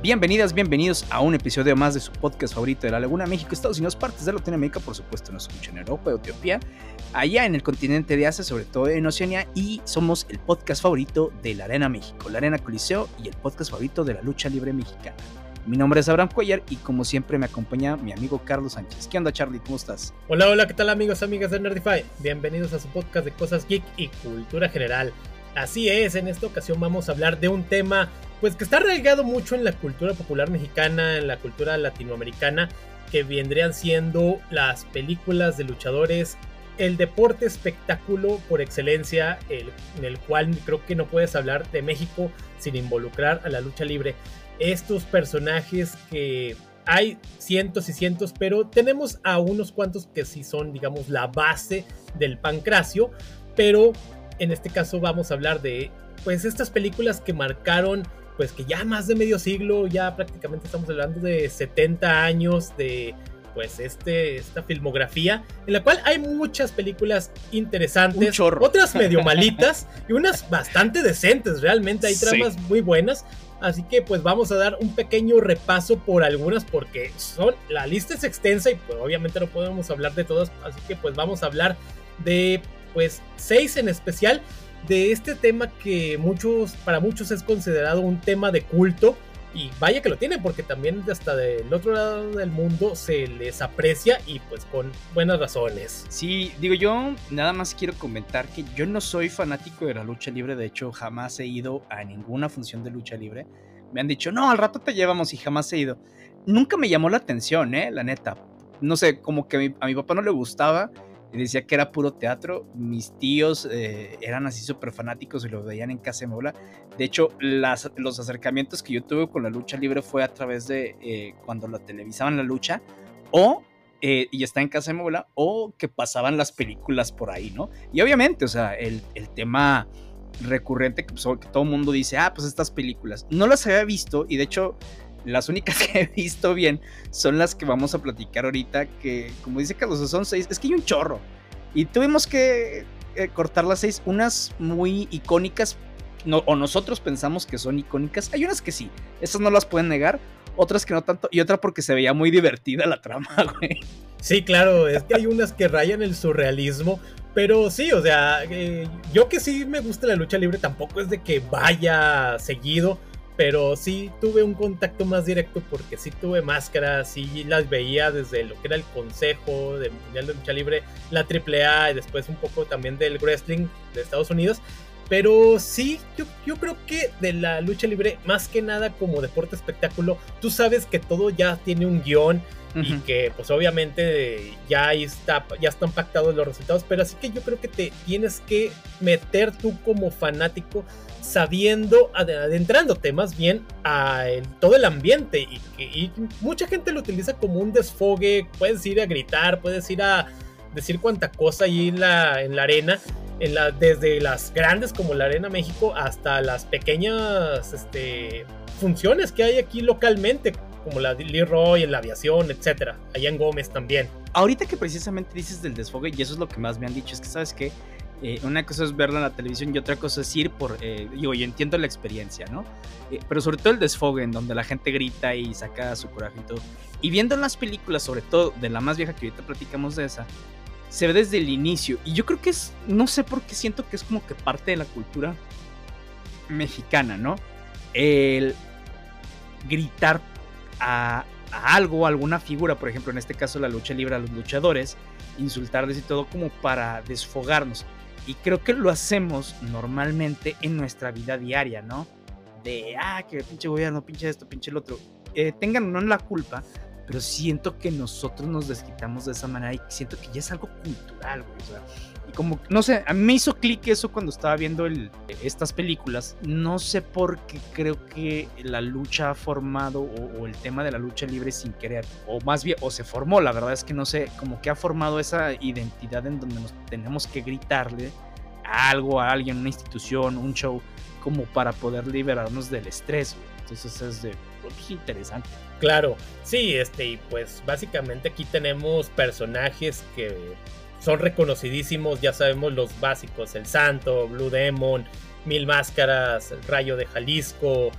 Bienvenidas, bienvenidos a un episodio más de su podcast favorito de la Laguna México, Estados Unidos, partes de Latinoamérica, por supuesto nos escuchan en Europa, Etiopía, allá en el continente de Asia, sobre todo en Oceanía, y somos el podcast favorito de la Arena México, la Arena Coliseo y el podcast favorito de la lucha libre mexicana. Mi nombre es Abraham Cuellar y como siempre me acompaña mi amigo Carlos Sánchez. ¿Qué onda Charlie? ¿Cómo estás? Hola, hola, ¿qué tal amigos, amigas de Nerdify? Bienvenidos a su podcast de cosas geek y cultura general. Así es, en esta ocasión vamos a hablar de un tema pues que está arraigado mucho en la cultura popular mexicana, en la cultura latinoamericana, que vendrían siendo las películas de luchadores, el deporte espectáculo por excelencia, en el cual creo que no puedes hablar de México sin involucrar a la lucha libre. Estos personajes que hay cientos y cientos, pero tenemos a unos cuantos que sí son, digamos, la base del pancracio, pero en este caso vamos a hablar de, pues, estas películas que marcaron pues que ya más de medio siglo, ya prácticamente estamos hablando de 70 años de pues este, esta filmografía, en la cual hay muchas películas interesantes, otras medio malitas y unas bastante decentes, realmente hay tramas muy buenas, así que pues vamos a dar un pequeño repaso por algunas porque son, la lista es extensa y pues obviamente no podemos hablar de todas, así que pues vamos a hablar de pues seis en especial de este tema que muchos, para muchos es considerado un tema de culto. Y vaya que lo tiene, porque también hasta del otro lado del mundo se les aprecia y pues con buenas razones. Sí, digo yo, nada más quiero comentar que yo no soy fanático de la lucha libre, de hecho jamás he ido a ninguna función de lucha libre. Me han dicho, no, al rato te llevamos y jamás he ido. Nunca me llamó la atención, ¿eh? La neta. No sé, como que a mi, a mi papá no le gustaba y decía que era puro teatro. Mis tíos eh, eran así súper fanáticos y lo veían en Casa de hecho, las, los acercamientos que yo tuve con la lucha libre fue a través de eh, cuando la televisaban la lucha o eh, y está en Casa de Mola o que pasaban las películas por ahí, ¿no? Y obviamente, o sea, el, el tema recurrente que, pues, que todo el mundo dice, ah, pues estas películas. No las había visto y de hecho las únicas que he visto bien son las que vamos a platicar ahorita, que como dice Carlos, son seis, es que hay un chorro. Y tuvimos que eh, cortar las seis, unas muy icónicas, no, o nosotros pensamos que son icónicas, hay unas que sí, esas no las pueden negar, otras que no tanto, y otra porque se veía muy divertida la trama, güey. Sí, claro, es que hay unas que rayan el surrealismo, pero sí, o sea, eh, yo que sí me gusta la lucha libre, tampoco es de que vaya seguido, pero sí tuve un contacto más directo porque sí tuve máscaras, sí las veía desde lo que era el Consejo del Mundial de Lucha Libre, la AAA y después un poco también del wrestling de Estados Unidos. Pero sí, yo, yo creo que de la lucha libre, más que nada como deporte espectáculo, tú sabes que todo ya tiene un guion y que pues obviamente ya está, ya están pactados los resultados, pero así que yo creo que te tienes que meter tú como fanático sabiendo, adentrándote más bien a todo el ambiente y, que, mucha gente lo utiliza como un desfogue, puedes ir a gritar, puedes ir a decir cuánta cosa ahí en la, en la arena, desde las grandes como la Arena México hasta las pequeñas este, funciones que hay aquí localmente, como la Leroy en la aviación, etcétera, allá en Gómez también. Ahorita que precisamente dices del desfogue, y eso es lo que más me han dicho, es que sabes que eh, una cosa es verla en la televisión y otra cosa es ir por, eh, digo, yo entiendo la experiencia, ¿no? Eh, pero sobre todo el desfogue, en donde la gente grita y saca su coraje y todo. Y viendo en las películas, sobre todo de la más vieja que ahorita platicamos de esa, se ve desde el inicio. Y yo creo que es, no sé por qué siento que es como que parte de la cultura mexicana, ¿no? El gritar a, a algo, a alguna figura, por ejemplo, en este caso la lucha libre a los luchadores, insultarles y todo como para desfogarnos. Y creo que lo hacemos normalmente en nuestra vida diaria, ¿no? De, ah, que pinche gobierno, pinche esto, pinche el otro. Eh, tengan no la culpa, pero siento que nosotros nos desquitamos de esa manera y siento que ya es algo cultural, güey. O sea, como, no sé, a mí me hizo clic eso cuando estaba viendo el, estas películas. No sé por qué creo que la lucha ha formado o, el tema de la lucha libre sin querer, o más bien, o se formó, la verdad es que no sé, como que ha formado esa identidad en donde nos tenemos que gritarle a algo, a alguien, una institución, un show, como para poder liberarnos del estrés. Entonces es de, pues, interesante. Claro, sí, este, y pues básicamente aquí tenemos personajes que son reconocidísimos, ya sabemos los básicos, el Santo, Blue Demon, Mil Máscaras, el Rayo de Jalisco,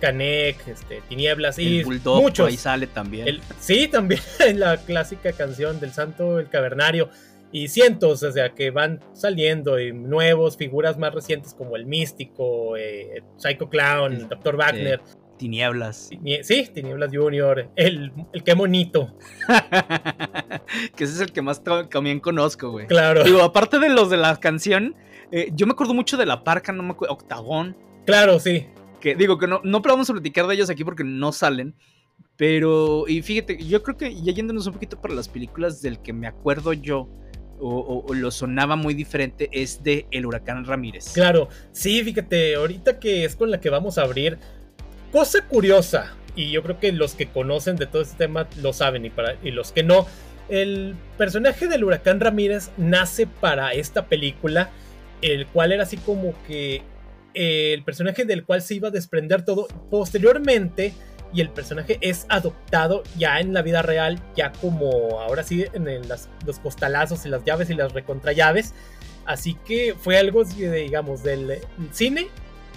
Canek, este, Tinieblas y Bulldog, muchos. ahí sale también. El- sí, también la clásica canción del Santo el Cavernario. Y cientos, o sea, que van saliendo y nuevos, figuras más recientes como el Místico, eh, Psycho Clown, El- Dr. Wagner. Tinieblas. Tinie- Sí, Tinieblas Junior, el, el que monito, que ese es el que más también conozco, güey. claro, Digo, aparte de los de la canción, eh, yo me acuerdo mucho de la parca, no me acuerdo, Octagón. claro, sí. Que digo que no, no vamos a platicar de ellos aquí porque no salen. Pero, y fíjate, yo creo que ya yéndonos un poquito para las películas del que me acuerdo yo, o, o- o lo sonaba muy diferente, es de El Huracán Ramírez. Claro, sí, fíjate, ahorita que es con la que vamos a abrir, cosa curiosa, y yo creo que los que conocen de todo este tema lo saben, y, para, y los que no, el personaje del huracán Ramírez nace para esta película, el cual era así como que eh, el personaje del cual se iba a desprender todo posteriormente. Y el personaje es adoptado ya en la vida real, ya como ahora sí en el- las- los costalazos y las llaves y las recontrallaves. Así que fue algo, digamos, del cine,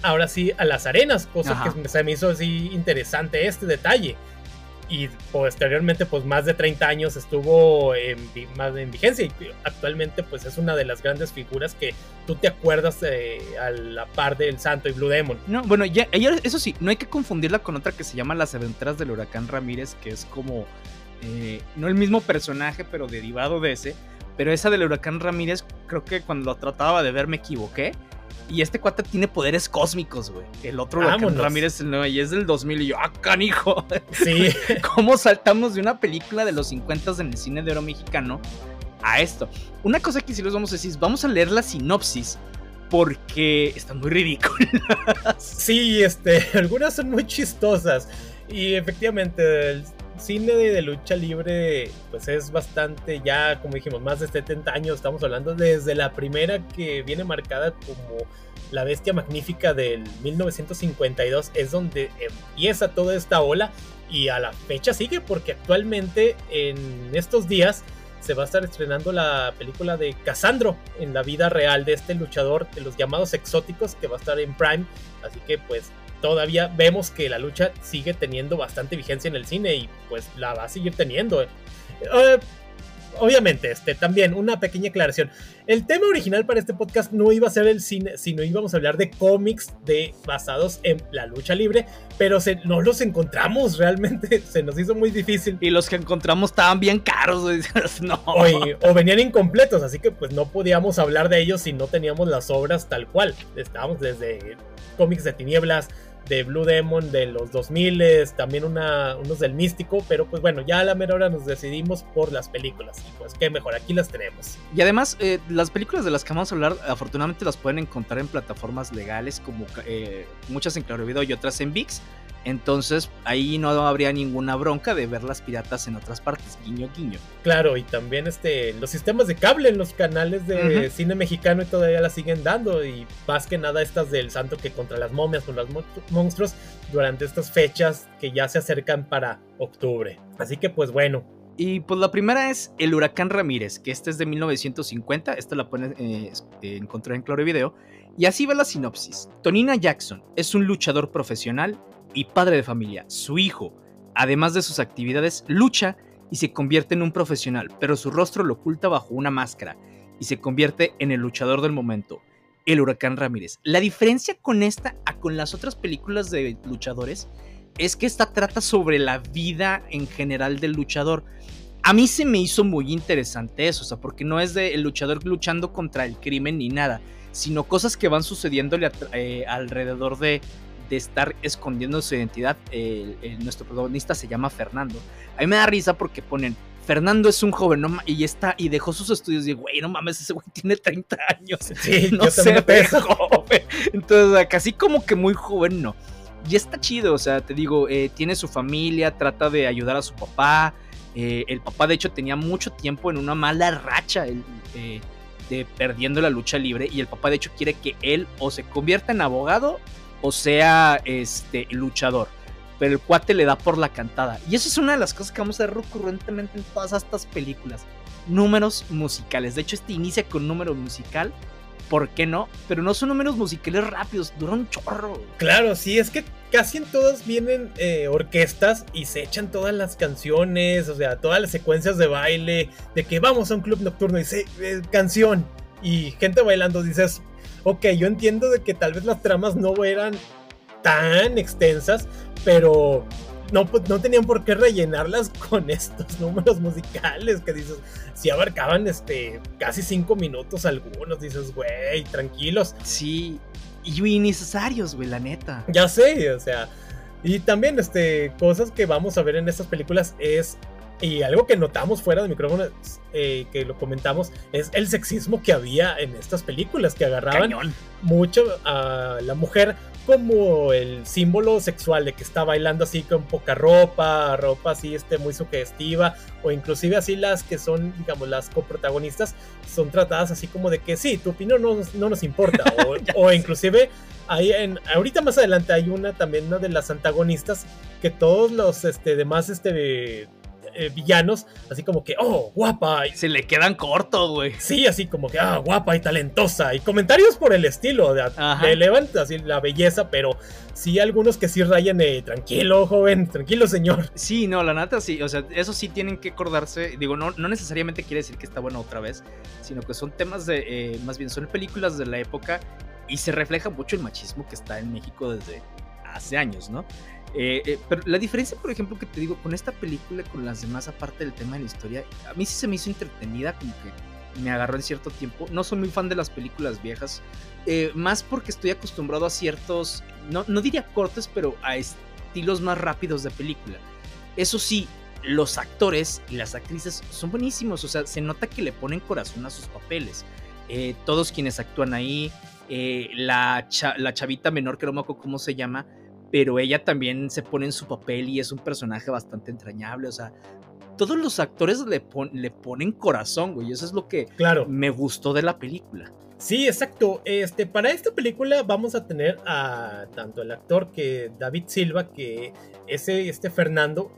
ahora sí a las arenas, cosa Ajá. que se me hizo así interesante este detalle. Y posteriormente, pues más de 30 años estuvo en, más en vigencia y actualmente pues es una de las grandes figuras que tú te acuerdas eh, a la par del Santo y Blue Demon. No, bueno, ya, eso sí, no hay que confundirla con otra que se llama Las Aventuras del Huracán Ramírez, que es como, eh, no el mismo personaje, pero derivado de ese. Pero esa del Huracán Ramírez, creo que cuando lo trataba de ver me equivoqué. Y este cuate tiene poderes cósmicos, güey. El otro Huracán. Ramírez, no, y es del 2000. Y yo, ¡ah, canijo! Sí, ¿Cómo saltamos de una película de los 50 en el cine de oro mexicano a esto? Una cosa que sí les vamos a decir, es, vamos a leer la sinopsis porque están muy ridículas. sí, este, algunas son muy chistosas. Y efectivamente, cine de, de lucha libre, pues es bastante, ya como dijimos, más de 70 años. Estamos hablando desde la primera que viene marcada como la bestia magnífica del 1952. Es donde empieza toda esta ola. Y a la fecha sigue, porque actualmente en estos días se va a estar estrenando la película de Casandro en la vida real de este luchador de los llamados exóticos que va a estar en Prime. Así que pues todavía vemos que la lucha sigue teniendo bastante vigencia en el cine y pues la va a seguir teniendo. Eh, obviamente, este también una pequeña aclaración. El tema original para este podcast no iba a ser el cine, sino íbamos a hablar de cómics de basados en la lucha libre, pero se, no los encontramos realmente, se nos hizo muy difícil. Y los que encontramos estaban bien caros, no. O, o venían incompletos, así que pues no podíamos hablar de ellos si no teníamos las obras tal cual. Estábamos desde cómics de tinieblas, de Blue Demon, de los 2000, también una, unos del místico, pero pues bueno, ya a la mera hora nos decidimos por las películas y pues qué mejor, aquí las tenemos. Y además, eh, las películas de las que vamos a hablar, afortunadamente las pueden encontrar en plataformas legales, como eh, muchas en Claro Video y otras en VIX. Entonces, ahí no habría ninguna bronca de ver las piratas en otras partes. Guiño, guiño. Claro, y también este, los sistemas de cable en los canales de cine mexicano y todavía las siguen dando. Y más que nada estas del santo que contra las momias, con los mon- monstruos, durante estas fechas que ya se acercan para octubre. Así que pues bueno, Y pues la primera es El Huracán Ramírez, que esta es de 1950. Esta la pueden eh, eh, encontrar en Claro Video. Y así va la sinopsis. Tonina Jackson es un luchador profesional y padre de familia. Su hijo, además de sus actividades, lucha y se convierte en un profesional, pero su rostro lo oculta bajo una máscara y se convierte en el luchador del momento, el Huracán Ramírez. La diferencia con esta a con las otras películas de luchadores es que esta trata sobre la vida en general del luchador. A mí se me hizo muy interesante eso, o sea, porque no es de el luchador luchando contra el crimen ni nada, sino cosas que van sucediéndole eh, alrededor de, de estar escondiendo su identidad. El- el- nuestro protagonista se llama Fernando. A mí me da risa porque ponen Fernando es un joven, no y está y dejó sus estudios y güey, no mames, ese güey tiene 30 años. sí, no yo se ve joven. Entonces, casi como que muy joven, no. Y está chido, o sea, te digo, eh, tiene su familia, trata de ayudar a su papá. eh, el papá, de hecho, tenía mucho tiempo en una mala racha el- eh, de perdiendo la lucha libre. Y el papá, de hecho, quiere que él o se convierta en abogado o sea este luchador. Pero el cuate le da por la cantada. Y eso es una de las cosas que vamos a ver recurrentemente en todas estas películas. Números musicales. De hecho, este inicia con número musical ¿por qué no? Pero no son números musicales rápidos, duran un chorro. Claro, sí, es que casi en todas vienen eh, orquestas y se echan todas las canciones, o sea, todas las secuencias de baile, de que vamos a un club nocturno y se, eh, canción y gente bailando, dices, ok, yo entiendo de que tal vez las tramas no eran tan extensas, pero no, pues, no tenían por qué rellenarlas con estos números musicales que dices, si abarcaban este casi cinco minutos algunos, dices, güey, tranquilos. Sí, y innecesarios, güey, la neta. Ya sé, o sea, y también este cosas que vamos a ver en estas películas es y algo que notamos fuera de micrófono, eh, que lo comentamos, es el sexismo que había en estas películas, que agarraban mucho a la mujer como el símbolo sexual de que está bailando así con poca ropa, ropa así este, muy sugestiva, o inclusive así las que son, digamos, las coprotagonistas, son tratadas así como de que sí, tu opinión no, no nos importa, o, o inclusive hay en, ahorita más adelante hay una también, una de las antagonistas, que todos los este, demás este, eh, villanos, así como que, oh, guapa. Se le quedan cortos, güey. Sí, así como que, ah, guapa y talentosa. Y comentarios por el estilo, de, elevan así la belleza, pero sí algunos que sí rayan de tranquilo, joven, tranquilo, señor. Sí, no, la nata sí, o sea, eso sí tienen que acordarse. Digo, no, no necesariamente quiere decir que está bueno otra vez, sino que son temas de, eh, más bien, son películas de la época y se refleja mucho el machismo que está en México desde hace años, ¿no? Eh, eh, pero la diferencia, por ejemplo, que te digo, con esta película, con las demás, aparte del tema de la historia, a mí sí se me hizo entretenida, como que me agarró en cierto tiempo. No soy muy fan de las películas viejas, eh, más porque estoy acostumbrado a ciertos, no, no diría cortes, pero a estilos más rápidos de película. Eso sí, los actores y las actrices son buenísimos, o sea, se nota que le ponen corazón a sus papeles. todos quienes actúan ahí, la, la chavita menor, que no me acuerdo cómo se llama, pero ella también se pone en su papel y es un personaje bastante entrañable, o sea, todos los actores le, le ponen corazón, güey, eso es lo que claro. me gustó de la película. Sí, exacto. Este, para esta película vamos a tener a tanto el actor que David Silva, que ese, este Fernando,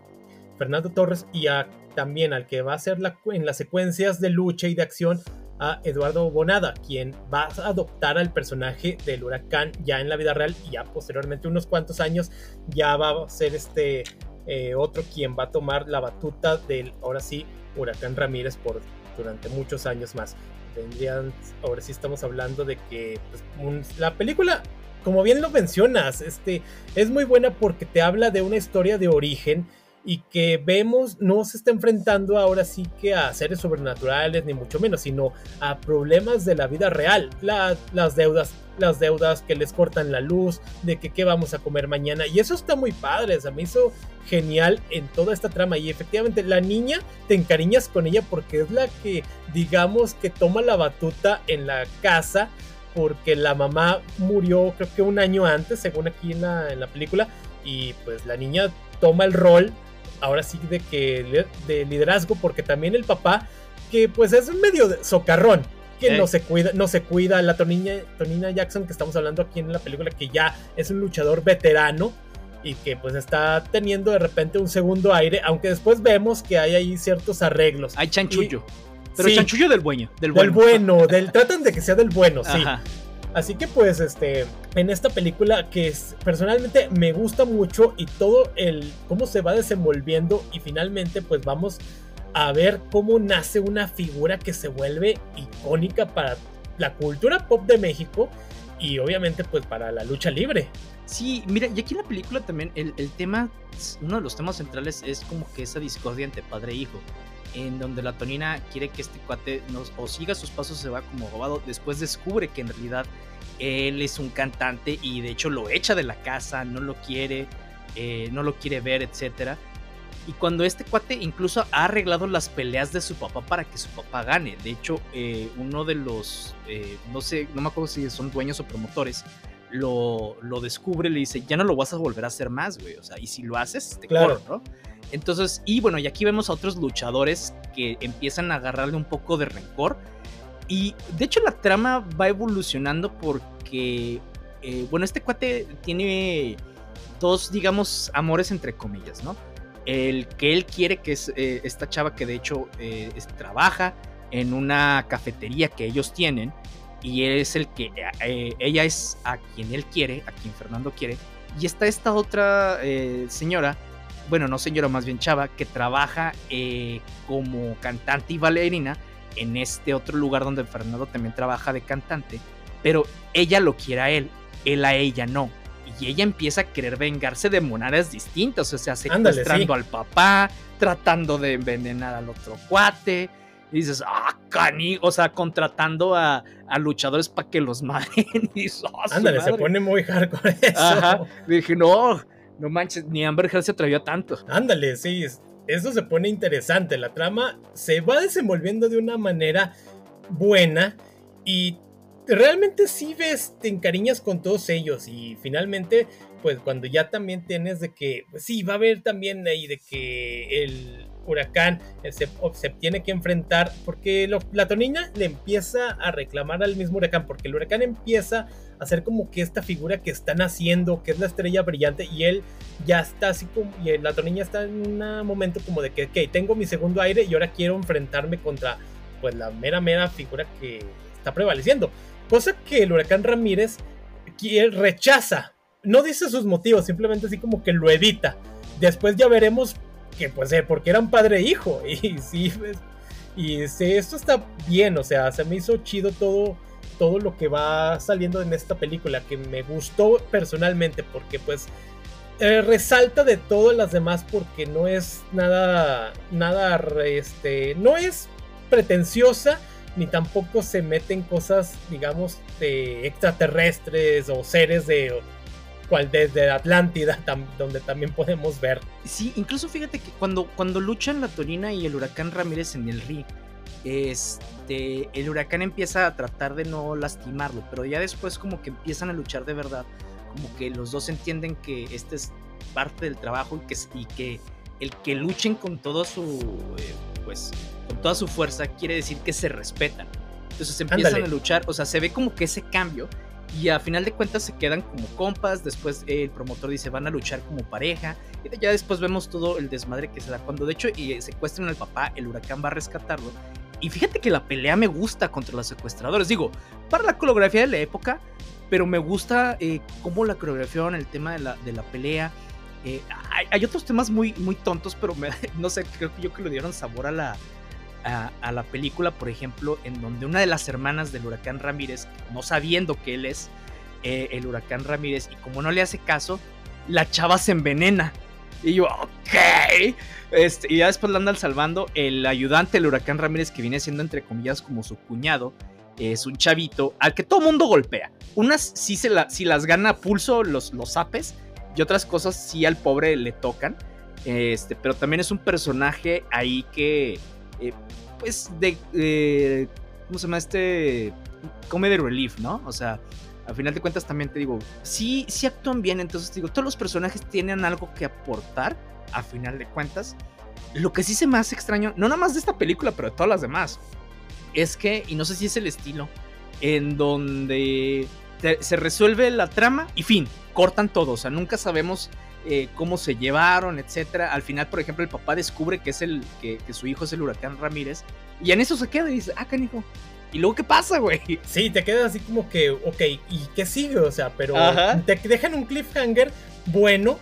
Fernando Torres, y a, también al que va a ser la, en las secuencias de lucha y de acción, a Eduardo Bonada, quien va a adoptar al personaje del huracán ya en la vida real y ya posteriormente unos cuantos años ya va a ser este eh, otro quien va a tomar la batuta del ahora sí huracán Ramírez por durante muchos años más. Vendrían, ahora sí estamos hablando de que pues, la película, como bien lo mencionas, este, es muy buena porque te habla de una historia de origen y que vemos no se está enfrentando ahora sí que a seres sobrenaturales ni mucho menos, sino a problemas de la vida real, las deudas, las deudas que les cortan la luz, de que qué vamos a comer mañana. Y eso está muy padre, se me hizo genial en toda esta trama. Y efectivamente la niña te encariñas con ella porque es la que digamos que toma la batuta en la casa porque la mamá murió creo que un año antes según aquí en la, en la película y pues la niña toma el rol ahora sí de que de liderazgo, porque también el papá, que pues es medio socarrón, que no se cuida, no se cuida, la Tonina, Tonina Jackson que estamos hablando aquí en la película, que ya es un luchador veterano y que pues está teniendo de repente un segundo aire, aunque después vemos que hay ahí ciertos arreglos. Hay chanchullo. pero chanchullo del bueno. Del bueno. Del bueno, del, tratan de que sea del bueno, sí. Así que pues este en esta película que personalmente me gusta mucho y todo el cómo se va desenvolviendo y finalmente pues vamos a ver cómo nace una figura que se vuelve icónica para la cultura pop de México y obviamente pues para la lucha libre. Sí, mira, y aquí en la película también el, el tema, uno de los temas centrales es como que esa discordia entre padre e hijo en donde la Tonina quiere que este cuate nos, o siga sus pasos, se va como robado. Después descubre que en realidad él es un cantante y de hecho lo echa de la casa, no lo quiere, eh, no lo quiere ver, etc. Y cuando este cuate incluso ha arreglado las peleas de su papá para que su papá gane. De hecho, eh, uno de los, eh, no sé, no me acuerdo si son dueños o promotores, lo, lo descubre, le dice, ya no lo vas a volver a hacer más, güey. O sea, y si lo haces, te claro. ¿no? Entonces, y bueno, y aquí vemos a otros luchadores que empiezan a agarrarle un poco de rencor. Y de hecho la trama va evolucionando porque, eh, bueno, este cuate tiene dos, digamos, amores entre comillas, ¿no? El que él quiere que es eh, esta chava que de hecho eh, trabaja en una cafetería que ellos tienen y es el que ella es a quien él quiere, a quien Fernando quiere, y está esta otra señora, bueno, no señora, más bien chava, que trabaja eh, como cantante y bailarina en este otro lugar donde Fernando también trabaja de cantante, pero ella lo quiere a él, él a ella no. Y ella empieza a querer vengarse de monadas distintas, o sea, secuestrando al papá, tratando de envenenar al otro cuate, y dices, ah, cani, o sea, contratando a, luchadores para que los maten. Y dices, ah, Ándale, se pone muy hardcore eso. Ajá. Dije, no, no manches, ni Amber Heard se atrevió tanto. Ándale, sí, eso se pone interesante. La trama se va desenvolviendo de una manera buena y realmente sí ves, te encariñas con todos ellos y finalmente, pues cuando ya también tienes de que, pues sí, va a haber también ahí de que el huracán eh, se, tiene que enfrentar porque la tonina le empieza a reclamar al mismo huracán porque el huracán empieza a ser como que esta figura que están haciendo que es la estrella brillante y él ya está así como y la tonina está en un momento como de que tengo mi segundo aire y ahora quiero enfrentarme contra pues la mera mera figura que está prevaleciendo. Cosa que el huracán Ramírez rechaza. No dice sus motivos simplemente así como que lo evita. Después ya veremos que pues eh, porque eran padre e hijo. Y sí, pues, y sí, esto está bien, o sea, se me hizo chido todo, todo lo que va saliendo en esta película, que me gustó personalmente, porque pues eh, resalta de todas las demás, porque no es nada, nada, este, no es pretenciosa, ni tampoco se mete en cosas, digamos, de extraterrestres o seres de cual desde Atlántida, donde también podemos ver. Sí, incluso fíjate que cuando, cuando luchan la Torina y el huracán Ramírez en el ring, este, el huracán empieza a tratar de no lastimarlo, pero ya después como que empiezan a luchar de verdad, como que los dos entienden que este es parte del trabajo y que, y que el que luchen con todo su, eh, pues, con toda su fuerza quiere decir que se respetan. Entonces empiezan a luchar, o sea, se ve como que ese cambio y a final de cuentas se quedan como compas. Después el promotor dice van a luchar como pareja. Y ya después vemos todo el desmadre que se da. Cuando de hecho y secuestran al papá, el huracán va a rescatarlo. Y fíjate que la pelea me gusta contra los secuestradores. Digo, para la coreografía de la época, pero me gusta eh, cómo la coreografiaron, el tema de la, de la pelea. Eh, hay, otros temas muy, muy tontos, pero no sé, creo que yo que le dieron sabor a la, a, la película, por ejemplo, en donde una de las hermanas del huracán Ramírez, no sabiendo que él es eh, el huracán Ramírez, y como no le hace caso, la chava se envenena. Y yo, ok. Este, y ya después la andan salvando el ayudante del huracán Ramírez, que viene siendo entre comillas como su cuñado. Es un chavito al que todo mundo golpea. Unas sí las gana a pulso los, los apes, y otras cosas sí al pobre le tocan. Este, pero también es un personaje ahí que eh, pues, de, ¿cómo se llama este? Comedy relief, ¿no? O sea, al final de cuentas también te digo, sí, sí actúan bien, entonces digo, todos los personajes tienen algo que aportar, a final de cuentas. Lo que sí se me hace extraño, no nada más de esta película, pero de todas las demás, es que, y no sé si es el estilo, en donde se resuelve la trama y fin, cortan todo, o sea, nunca sabemos eh, cómo se llevaron, etcétera. Al final, por ejemplo, el papá descubre que es el que, su hijo es el huracán Ramírez y en eso se queda y dice, ah, canijo. ¿Y luego qué pasa, güey? Sí, te quedas así como que, ok, ¿y qué sigue? O sea, pero te dejan un cliffhanger bueno,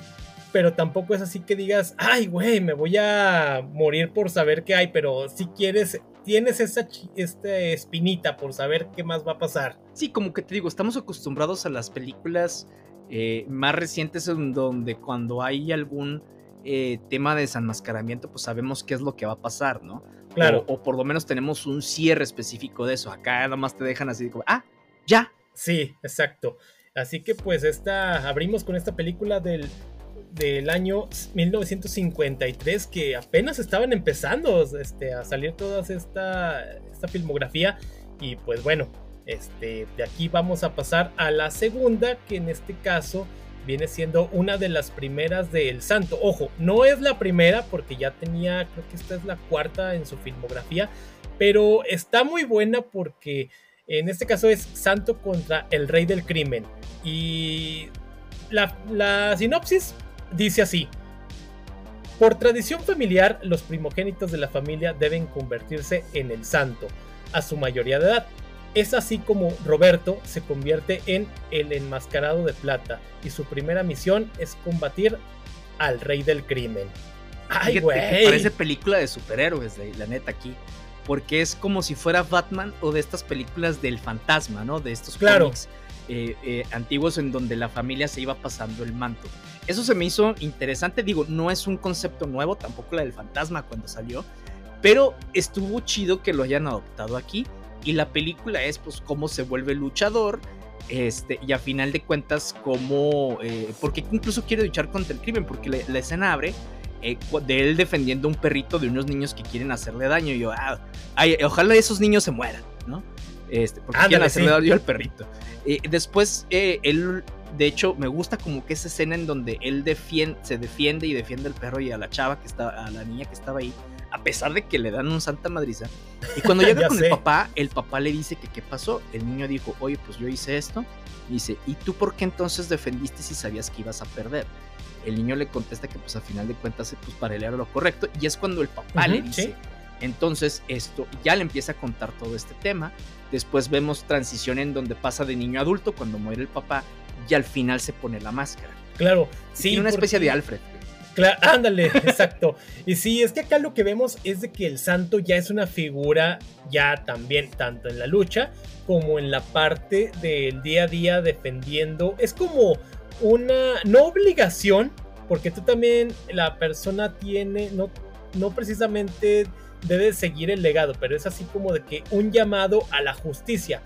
pero tampoco es así que digas, ay, güey, me voy a morir por saber qué hay, pero si quieres, tienes esa esta espinita por saber qué más va a pasar. Sí, como que te digo, estamos acostumbrados a las películas eh, más recientes en donde cuando hay algún eh, tema de desenmascaramiento, pues sabemos qué es lo que va a pasar, ¿no? Claro. O, por lo menos tenemos un cierre específico de eso. Acá nada más te dejan así como, ah, ya. Sí, exacto. Así que pues esta, abrimos con esta película del, del año 1953 que apenas estaban empezando este, a salir toda esta, esta filmografía y pues bueno, este, de aquí vamos a pasar a la segunda, que en este caso viene siendo una de las primeras de El Santo. Ojo, no es la primera porque ya tenía, creo que esta es la cuarta en su filmografía, pero está muy buena porque en este caso es Santo contra el Rey del Crimen. Y la sinopsis dice así. Por tradición familiar, los primogénitos de la familia deben convertirse en el santo a su mayoría de edad Es así como Roberto se convierte en el enmascarado de plata y su primera misión es combatir al rey del crimen. Ay, güey. Parece película de superhéroes, la neta aquí. Porque es como si fuera Batman o de estas películas del fantasma, ¿no? De estos cómics eh, eh, antiguos en donde la familia se iba pasando el manto. Eso se me hizo interesante. Digo, no es un concepto nuevo, tampoco la del fantasma cuando salió. Pero estuvo chido que lo hayan adoptado aquí. Y la película es pues cómo se vuelve luchador. Este, y a final de cuentas, cómo. Eh, porque incluso quiere luchar contra el crimen. Porque la, escena abre eh, de él defendiendo un perrito de unos niños que quieren hacerle daño. Y yo, ah, ojalá esos niños se mueran, ¿no? Este, porque quieren hacerle daño al perrito. Eh, después, él, de hecho, me gusta como que esa escena en donde él defiende, se defiende y defiende al perro y a la chava que estaba, a la niña que estaba ahí a pesar de que le dan un santa madriza. Y cuando llega con el papá, el papá le dice que qué pasó. El niño dijo, oye, pues yo hice esto. Y dice, ¿y tú por qué entonces defendiste si sabías que ibas a perder? El niño le contesta que pues a final de cuentas pues para él era lo correcto. Y es cuando el papá le dice, entonces esto, ya le empieza a contar todo este tema. Después vemos transición en donde pasa de niño a adulto cuando muere el papá y al final se pone la máscara. Claro, sí. Y una especie de Alfred ándale, exacto. Y sí, es que acá lo que vemos es de que el santo ya es una figura ya también, tanto en la lucha como en la parte del día a día defendiendo. Es como una, no obligación, porque tú también, la persona tiene, no, no precisamente debe seguir el legado, pero es así como de que un llamado a la justicia.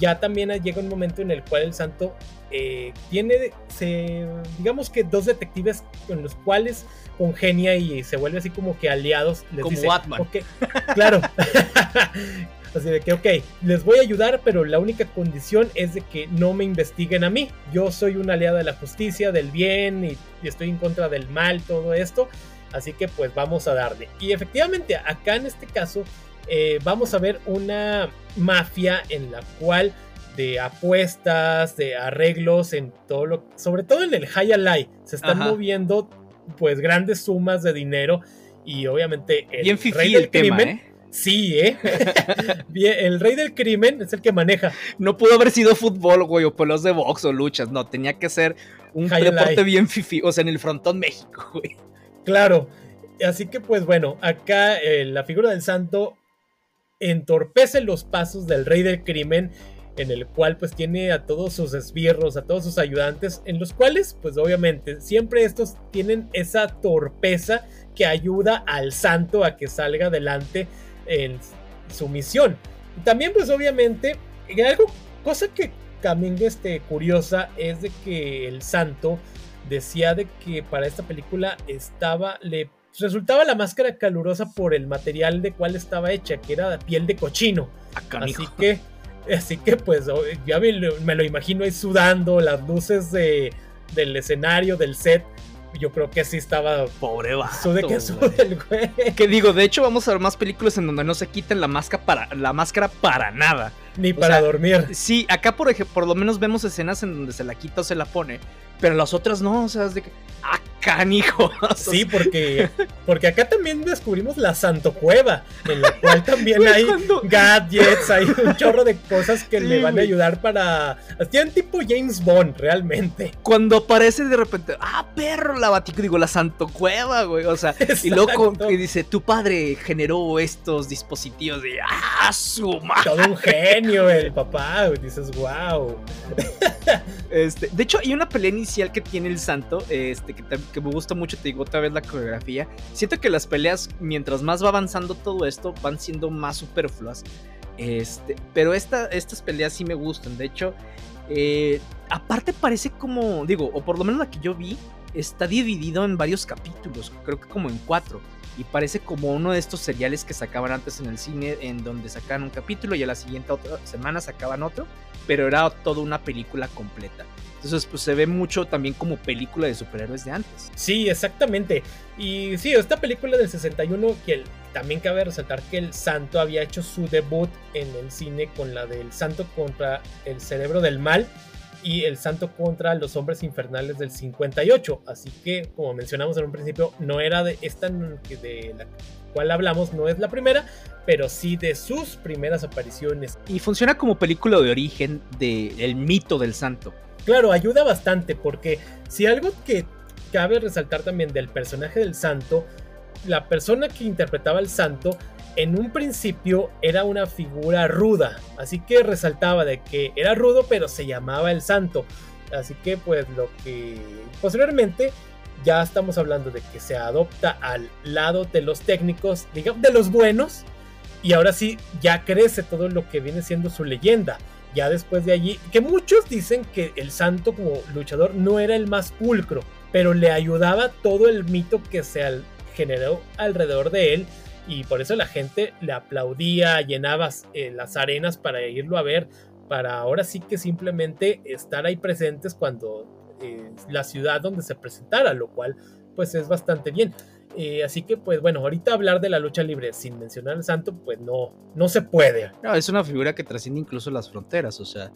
Ya también llega un momento en el cual el santo eh, tiene, se, digamos que dos detectives con los cuales congenia y se vuelve así como que aliados. Les como Batman. claro. así de que, ok, les voy a ayudar, pero la única condición es de que no me investiguen a mí. Yo soy una aliada de la justicia, del bien y, estoy en contra del mal, todo esto. Así que pues vamos a darle. Y efectivamente, acá en este caso, eh, vamos a ver una mafia en la cual de apuestas, de arreglos, en todo lo, sobre todo en el high alay, se están moviendo pues grandes sumas de dinero y obviamente el rey del crimen. ¿eh? Sí, ¿eh? el rey del crimen es el que maneja. No pudo haber sido fútbol, güey, o pelos de box o luchas. No, tenía que ser un deporte bien fifi, o sea, en el frontón México, güey. Claro. Así que, pues bueno, acá eh, la figura del santo entorpece los pasos del rey del crimen en el cual pues tiene a todos sus esbirros, a todos sus ayudantes, en los cuales pues obviamente siempre estos tienen esa torpeza que ayuda al santo a que salga adelante en su misión. También pues obviamente algo, cosa que también este, curiosa es de que el santo decía de que para esta película estaba, le resultaba la máscara calurosa por el material de cual estaba hecha, que era piel de cochino. Ah, Así que Así que pues ya me, lo imagino ahí sudando, las luces de, del escenario, del set. Yo creo que sí estaba. Pobre vato. de que el güey. Que digo, de hecho, vamos a ver más películas en donde no se quiten la máscara para, la máscara para nada. Ni para dormir. Sí, acá por ejemplo, por lo menos vemos escenas en donde se la quita o se la pone. Pero las otras no, o sea, es de que. ¡Ah, canijo! Sí, porque, porque acá también descubrimos la Santo Cueva, en la cual también hay gadgets, hay un chorro de cosas que le van a ayudar para. Tienen tipo James Bond, realmente. Cuando aparece de repente, ¡ah, perro! La batico, digo, la Santo Cueva, güey. O sea, y loco que dice, tu padre generó estos dispositivos de ¡ah, su madre! Todo un genio, el papá, güey. Dices, wow. Este, de hecho, hay una pelea que tiene el santo, este, que, me gusta mucho, te digo otra vez la coreografía. Siento que las peleas, mientras más va avanzando todo esto, van siendo más superfluas. Este, pero esta, estas peleas sí me gustan. De hecho, eh, aparte parece como, digo, o por lo menos la que yo vi, está dividido en varios capítulos, creo que como en cuatro. Y parece como uno de estos seriales que sacaban antes en el cine, en donde sacaban un capítulo y a la siguiente semana sacaban otro, pero era toda una película completa. Entonces, pues se ve mucho también como película de superhéroes de antes. Sí, exactamente. Y sí, esta película del 61, que también cabe resaltar que el Santo había hecho su debut en el cine con la del Santo contra el Cerebro del Mal. y El Santo contra los Hombres Infernales del 58. Así que, como mencionamos en un principio, no era de esta de la cual hablamos, no es la primera, pero sí de sus primeras apariciones. Y funciona como película de origen del mito del santo. Claro, ayuda bastante porque si algo que cabe resaltar también del personaje del santo, la persona que interpretaba al santo en un principio era una figura ruda, así que resaltaba de que era rudo pero se llamaba el santo. Así que pues lo que posteriormente ya estamos hablando de que se adopta al lado de los técnicos, digamos, de los buenos, y ahora sí ya crece todo lo que viene siendo su leyenda. Ya después de allí, que muchos dicen que el santo como luchador no era el más pulcro, pero le ayudaba todo el mito que se generó alrededor de él y por eso la gente le aplaudía, llenaba eh, las arenas para irlo a ver, para ahora sí que simplemente estar ahí presentes cuando eh, la ciudad donde se presentara, lo cual pues es bastante bien. Eh, así que, pues bueno, ahorita hablar de la lucha libre sin mencionar al santo, pues no, no se puede. No, es una figura que trasciende incluso las fronteras. O sea,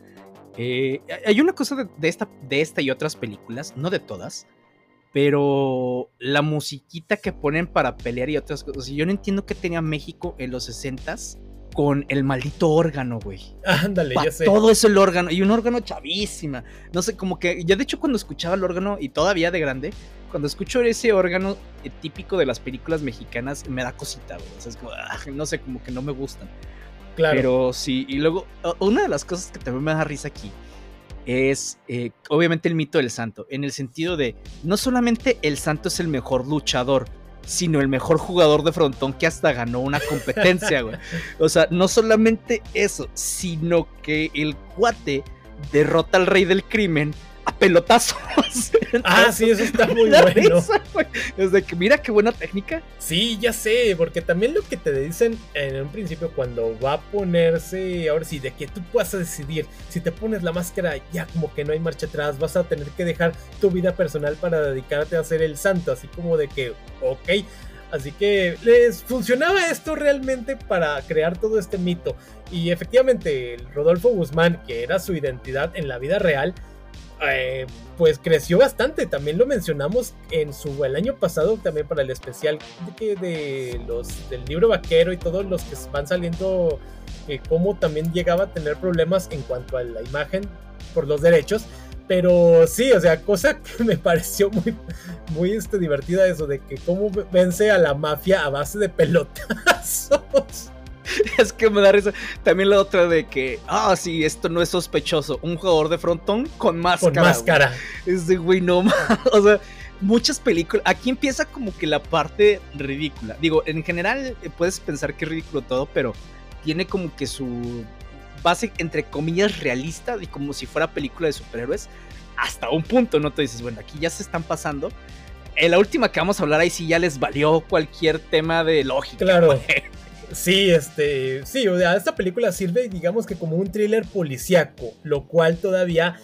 hay una cosa de, esta, de esta y otras películas, no de todas, pero la musiquita que ponen para pelear y otras cosas. Yo no entiendo qué tenía México en los 60s con el maldito órgano, güey. Ándale, ya sé. Todo eso el órgano. Y un órgano chavísima. No sé, como que. Ya de hecho, cuando escuchaba el órgano, y todavía de grande, cuando escucho ese órgano eh, típico de las películas mexicanas, me da cosita, güey. O sea, es como, ah, no sé, como que no me gustan. Claro. Pero sí, y luego, una de las cosas que también me da risa aquí es eh, obviamente el mito del santo, en el sentido de no solamente el santo es el mejor luchador, sino el mejor jugador de frontón que hasta ganó una competencia, güey. O sea, no solamente eso, sino que el cuate derrota al rey del crimen pelotazos. ah, sí, eso está muy bueno. Desde que mira qué buena técnica. Sí, ya sé, porque también lo que te dicen en un principio cuando va a ponerse, ahora sí, de que tú puedas decidir, si te pones la máscara, ya como que no hay marcha atrás, vas a tener que dejar tu vida personal para dedicarte a ser el santo, así como de que, ok. Así que les funcionaba esto realmente para crear todo este mito. Y efectivamente, Rodolfo Guzmán, que era su identidad en la vida real, eh, pues creció bastante. También lo mencionamos en su el año pasado también para el especial de, los del libro vaquero y todos los que van saliendo, eh, cómo también llegaba a tener problemas en cuanto a la imagen por los derechos. Pero sí, o sea, cosa que me pareció muy, muy este, divertida eso de que cómo vence a la mafia a base de pelotazos. es que me da risa. También la otra de que, ah, sí, esto no es sospechoso. Un jugador de frontón con máscara. Con máscara. Es de, güey, no O sea, muchas películas. Aquí empieza como que la parte ridícula. Digo, en general eh, puedes pensar que es ridículo todo, pero tiene como que su base, entre comillas, realista, y como si fuera película de superhéroes, hasta un punto, ¿no? Te dices, bueno, aquí ya se están pasando. En la última que vamos a hablar ahí sí ya les valió cualquier tema de lógica. Claro. Sí, este, sí, o sea, esta película sirve, digamos que como un thriller policíaco, lo cual todavía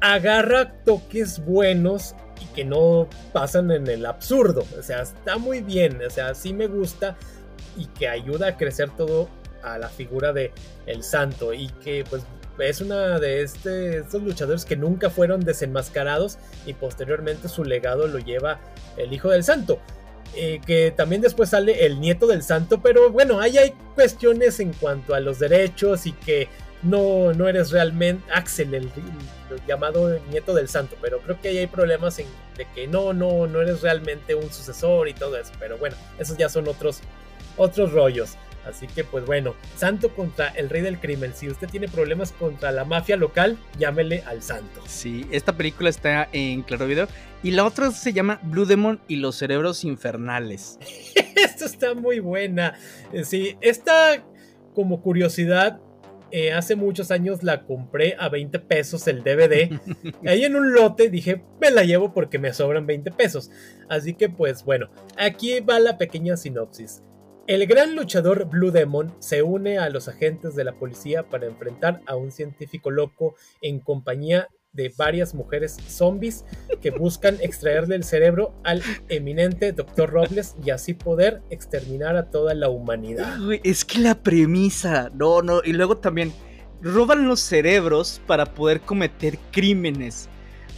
agarra toques buenos y que no pasan en el absurdo. O sea, está muy bien, o sea, sí me gusta y que ayuda a crecer todo a la figura de el santo y que pues es una de este, estos luchadores que nunca fueron desenmascarados y posteriormente su legado lo lleva el hijo del santo. Eh, que también después sale el nieto del santo, pero bueno, ahí hay cuestiones en cuanto a los derechos y que no, no eres realmente Axel, el, llamado nieto del santo, pero creo que ahí hay problemas en, de que no, no, no eres realmente un sucesor y todo eso, pero bueno, esos ya son otros, otros rollos. Así que pues bueno, santo contra el rey del crimen. Si usted tiene problemas contra la mafia local, llámele al santo. Sí, esta película está en Claro Video. Y la otra se llama Blue Demon y los cerebros infernales. Esto está muy buena. Eh, sí, esta como curiosidad, eh, hace muchos años la compré a 20 pesos el DVD. Ahí en un lote dije, me la llevo porque me sobran 20 pesos. Así que pues bueno, aquí va la pequeña sinopsis. El gran luchador Blue Demon se une a los agentes de la policía para enfrentar a un científico loco en compañía de varias mujeres zombies que buscan extraerle el cerebro al eminente Dr. Robles y así poder exterminar a toda la humanidad. Es que la premisa, no, no, y luego también roban los cerebros para poder cometer crímenes.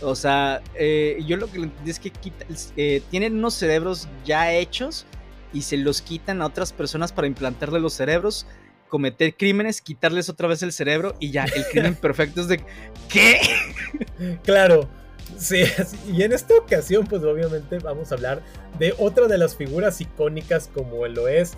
O sea, eh, yo lo que entendí es que eh, tienen unos cerebros ya hechos y se los quitan a otras personas para implantarle los cerebros, cometer crímenes, quitarles otra vez el cerebro y ya, el crimen perfecto es de... ¿Qué? Claro. Sí, y en esta ocasión, pues obviamente vamos a hablar de otra de las figuras icónicas como lo es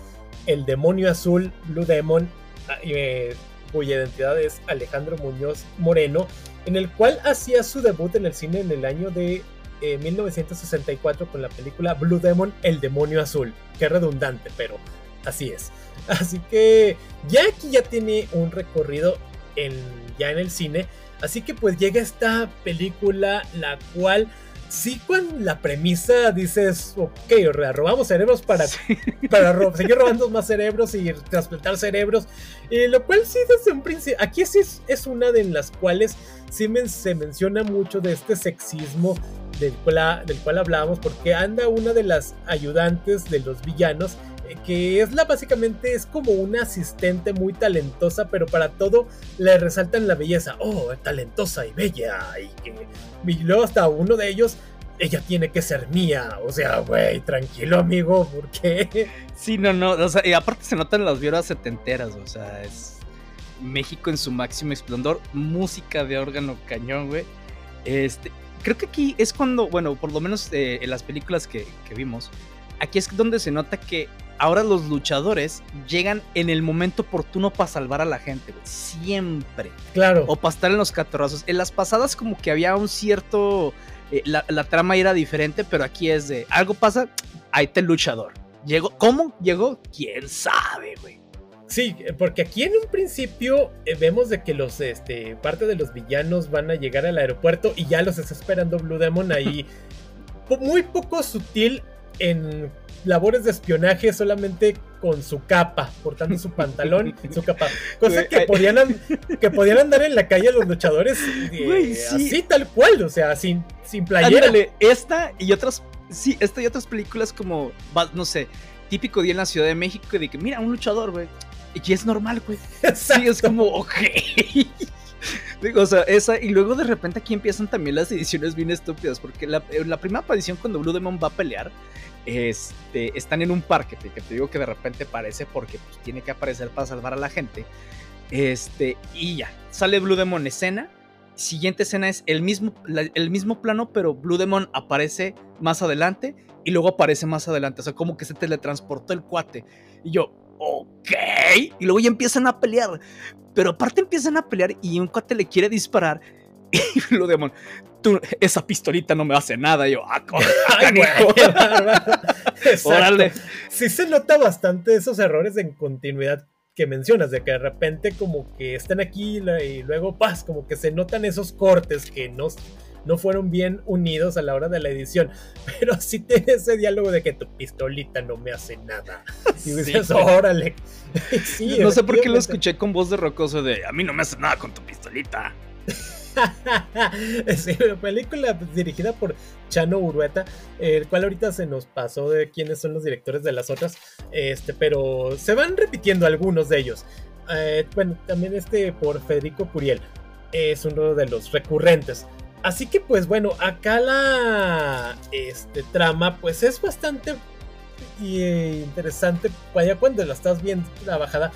el demonio azul, Blue Demon, ah, eh, cuya identidad es Alejandro Muñoz Moreno, en el cual hacía su debut en el cine en el año de 1964 eh, con la película Blue Demon, El Demonio Azul. Qué redundante, pero así es. Así que ya aquí ya tiene un recorrido en, ya en el cine. Así que pues llega esta película la cual sí con la premisa dices, ok, robamos cerebros para, para seguir robando más cerebros y trasplantar cerebros. Y lo cual sí desde un principio, aquí sí es, una de las cuales sí se menciona mucho de este sexismo del cual, del cual hablábamos, porque anda una de las ayudantes de los villanos que es la básicamente es como una asistente muy talentosa, pero para todo le resaltan la belleza. Oh, talentosa y bella. Y, que, luego hasta uno de ellos, ella tiene que ser mía. O sea, güey, tranquilo amigo, ¿por qué? Sí, no, no. O sea, y aparte se notan las violas setenteras, o sea, es México en su máximo esplendor. Música de órgano cañón, güey. Este, creo que aquí es cuando, bueno, por lo menos eh, en las películas que, que vimos, aquí es donde se nota que ahora los luchadores llegan en el momento oportuno para salvar a la gente, Siempre. Claro. O para estar en los catorrazos. En las pasadas, como que había un cierto. Eh, la, trama era diferente, pero aquí es de algo pasa, ahí está el luchador. Llegó, ¿cómo llegó? ¿Quién sabe, güey? Sí, porque aquí en un principio eh, vemos de que los, este, parte de los villanos van a llegar al aeropuerto y ya los está esperando Blue Demon ahí. muy poco sutil en labores de espionaje solamente con su capa, portando su pantalón y su capa. Cosa que podían, que podían andar en la calle los luchadores eh, así tal cual, o sea, sin, sin playera. esta y otras, sí, esta y otras películas como, no sé, típico día en la Ciudad de México de que, mira, un luchador, güey. Y es normal, güey. Sí, es como, ok. Digo, o sea, esa, y luego de repente aquí empiezan también las ediciones bien estúpidas, porque la, la primera aparición cuando Blue Demon va a pelear, este, están en un parque, que te digo que de repente parece porque pues, tiene que aparecer para salvar a la gente. Este, y ya, sale Blue Demon escena. Siguiente escena es el mismo, el mismo plano, pero Blue Demon aparece más adelante y luego aparece más adelante. O sea, como que se teletransportó el cuate. Y yo, ok. Y luego ya empiezan a pelear. Pero aparte empiezan a pelear y un cuate le quiere disparar. Y Blue Demon, tú, esa pistolita no me hace nada. yo, ah, Órale. Sí se nota bastante esos errores en continuidad que mencionas, de que de repente como que están aquí y luego, paz, como que se notan esos cortes que no, no fueron bien unidos a la hora de la edición. Pero sí tiene ese diálogo de que tu pistolita no me hace nada. Y dices, órale. no sé por qué lo escuché con voz de rocoso de, a mí no me hace nada con tu pistolita. sí, película dirigida por Chano Urueta, el cual ahorita se nos pasó de quiénes son los directores de las otras, este, pero se van repitiendo algunos de ellos. Eh, bueno, también este por Federico Curiel, es uno de los recurrentes. Así que pues bueno, acá la este, trama pues es bastante eh, interesante, vaya cuando la estás bien trabajada,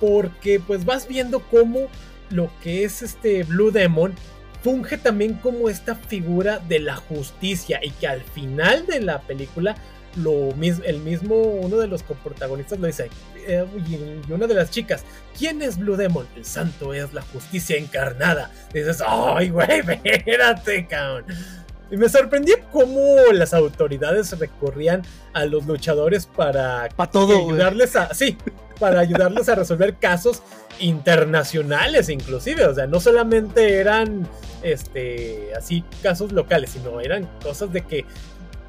porque pues vas viendo cómo lo que es este Blue Demon funge también como esta figura de la justicia y que al final de la película lo mismo, el mismo uno de los coprotagonistas lo dice eh, y una de las chicas ¿quién es Blue Demon? el santo es la justicia encarnada. Dices ay güey espérate cabrón y me sorprendió cómo las autoridades recorrían a los luchadores para, para todo, ayudarles a sí para ayudarles a resolver casos internacionales inclusive, o sea, no solamente eran este así casos locales, sino eran cosas de que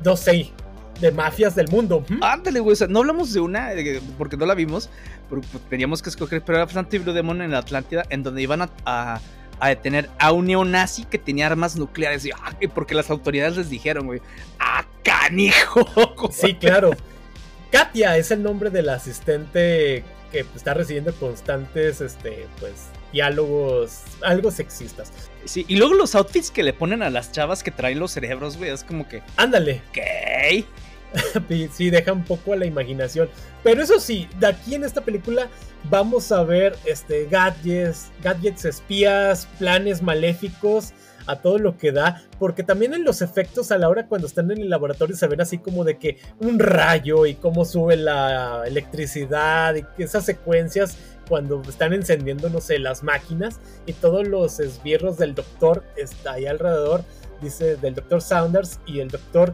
no sé, de mafias del mundo. Ándale, güey, o sea, no hablamos de una porque no la vimos, pero pues, teníamos que escoger, pero era bastante Blue Demon en la Atlántida en donde iban a, a, detener a un neonazi que tenía armas nucleares y ah, porque las autoridades les dijeron, güey, ¡ah, canijo! Sí, claro. Katia es el nombre del asistente que está recibiendo constantes, este, pues, diálogos algo sexistas. Sí, y luego los outfits que le ponen a las chavas que traen los cerebros, güey, es como que. Ándale. ¿Qué? sí, deja un poco a la imaginación. Pero eso sí, de aquí en esta película vamos a ver este, gadgets, gadgets espías, planes maléficos a todo lo que da, porque también en los efectos a la hora cuando están en el laboratorio se ven así como de que un rayo y cómo sube la electricidad y esas secuencias cuando están encendiendo, no sé, las máquinas y todos los esbirros del doctor está ahí alrededor, dice del doctor Saunders y el doctor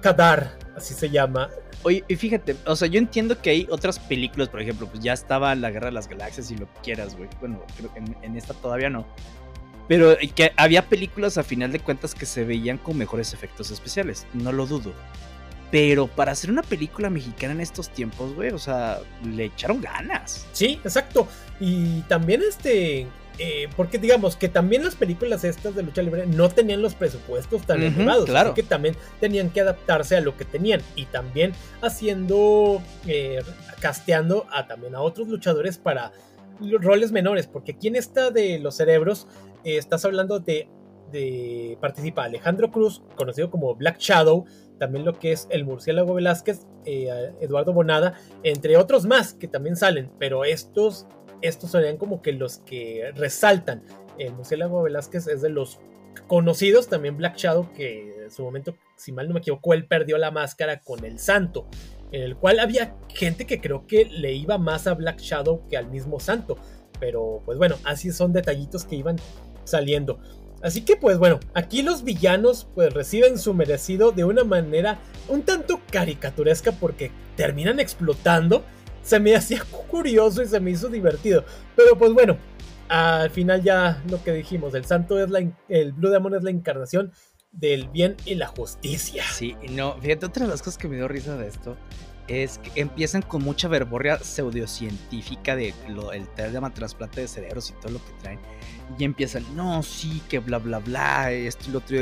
Kadar, así se llama. Oye, y fíjate, o sea, yo entiendo que hay otras películas, por ejemplo, pues ya estaba La Guerra de las Galaxias y lo que quieras, güey. Bueno, creo que en esta todavía no. Pero que había películas a final de cuentas que se veían con mejores efectos especiales, no lo dudo. Pero para hacer una película mexicana en estos tiempos, güey, o sea, le echaron ganas. Sí, exacto. Y también este, eh, porque digamos que también las películas estas de lucha libre no tenían los presupuestos tan elevados, claro. que también tenían que adaptarse a lo que tenían y también haciendo, eh, casteando a también a otros luchadores para roles menores, porque aquí en esta de los cerebros eh, estás hablando de, de, participa Alejandro Cruz, conocido como Black Shadow, también lo que es el murciélago Velázquez, Eduardo Bonada, entre otros más que también salen, pero estos, estos serían como que los que resaltan. El murciélago Velázquez es de los conocidos, también Black Shadow, que en su momento, si mal no me equivoco, él perdió la máscara con el santo en el cual había gente que creo que le iba más a Black Shadow que al mismo Santo. Pero pues bueno, así son detallitos que iban saliendo. Así que pues bueno, aquí los villanos pues reciben su merecido de una manera un tanto caricaturesca porque terminan explotando. Se me hacía curioso y se me hizo divertido. Pero pues bueno, al final ya lo que dijimos, el santo es la, el Blue Demon es la encarnación del bien y la justicia. Sí, no, fíjate, otra de las cosas que me dio risa de esto es que empiezan con mucha verborrea pseudocientífica de lo, el tema trasplante de cerebros y todo lo que traen. Y empiezan, no, sí, que bla, bla, bla, esto y lo otro,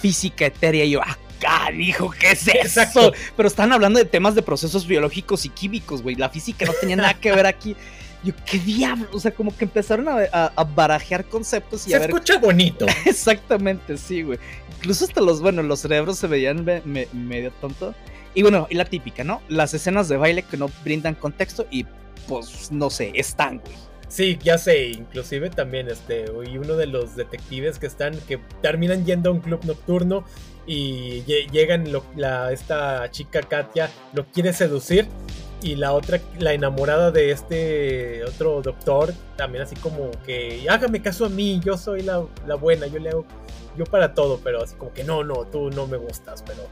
física etérea. Y yo, acá, dijo, ¿qué es eso? Pero están hablando de temas de procesos biológicos y químicos, güey. La física no tenía nada que ver aquí. Yo, ¿qué diablo? O sea, como que empezaron a, barajear conceptos y se escucha bonito. Exactamente, sí, güey. Incluso hasta los, bueno, los cerebros se veían medio tonto. Y bueno, y la típica, ¿no? Las escenas de baile que no brindan contexto y pues no sé, están, güey. Sí, ya sé, inclusive también este, y uno de los detectives que están, que terminan yendo a un club nocturno y llegan, la, esta chica Katia lo quiere seducir y la otra, la enamorada de este otro doctor, también así como que hágame caso a mí, yo soy la, la buena, yo le hago, yo para todo, pero así como que no, no, tú no me gustas, pero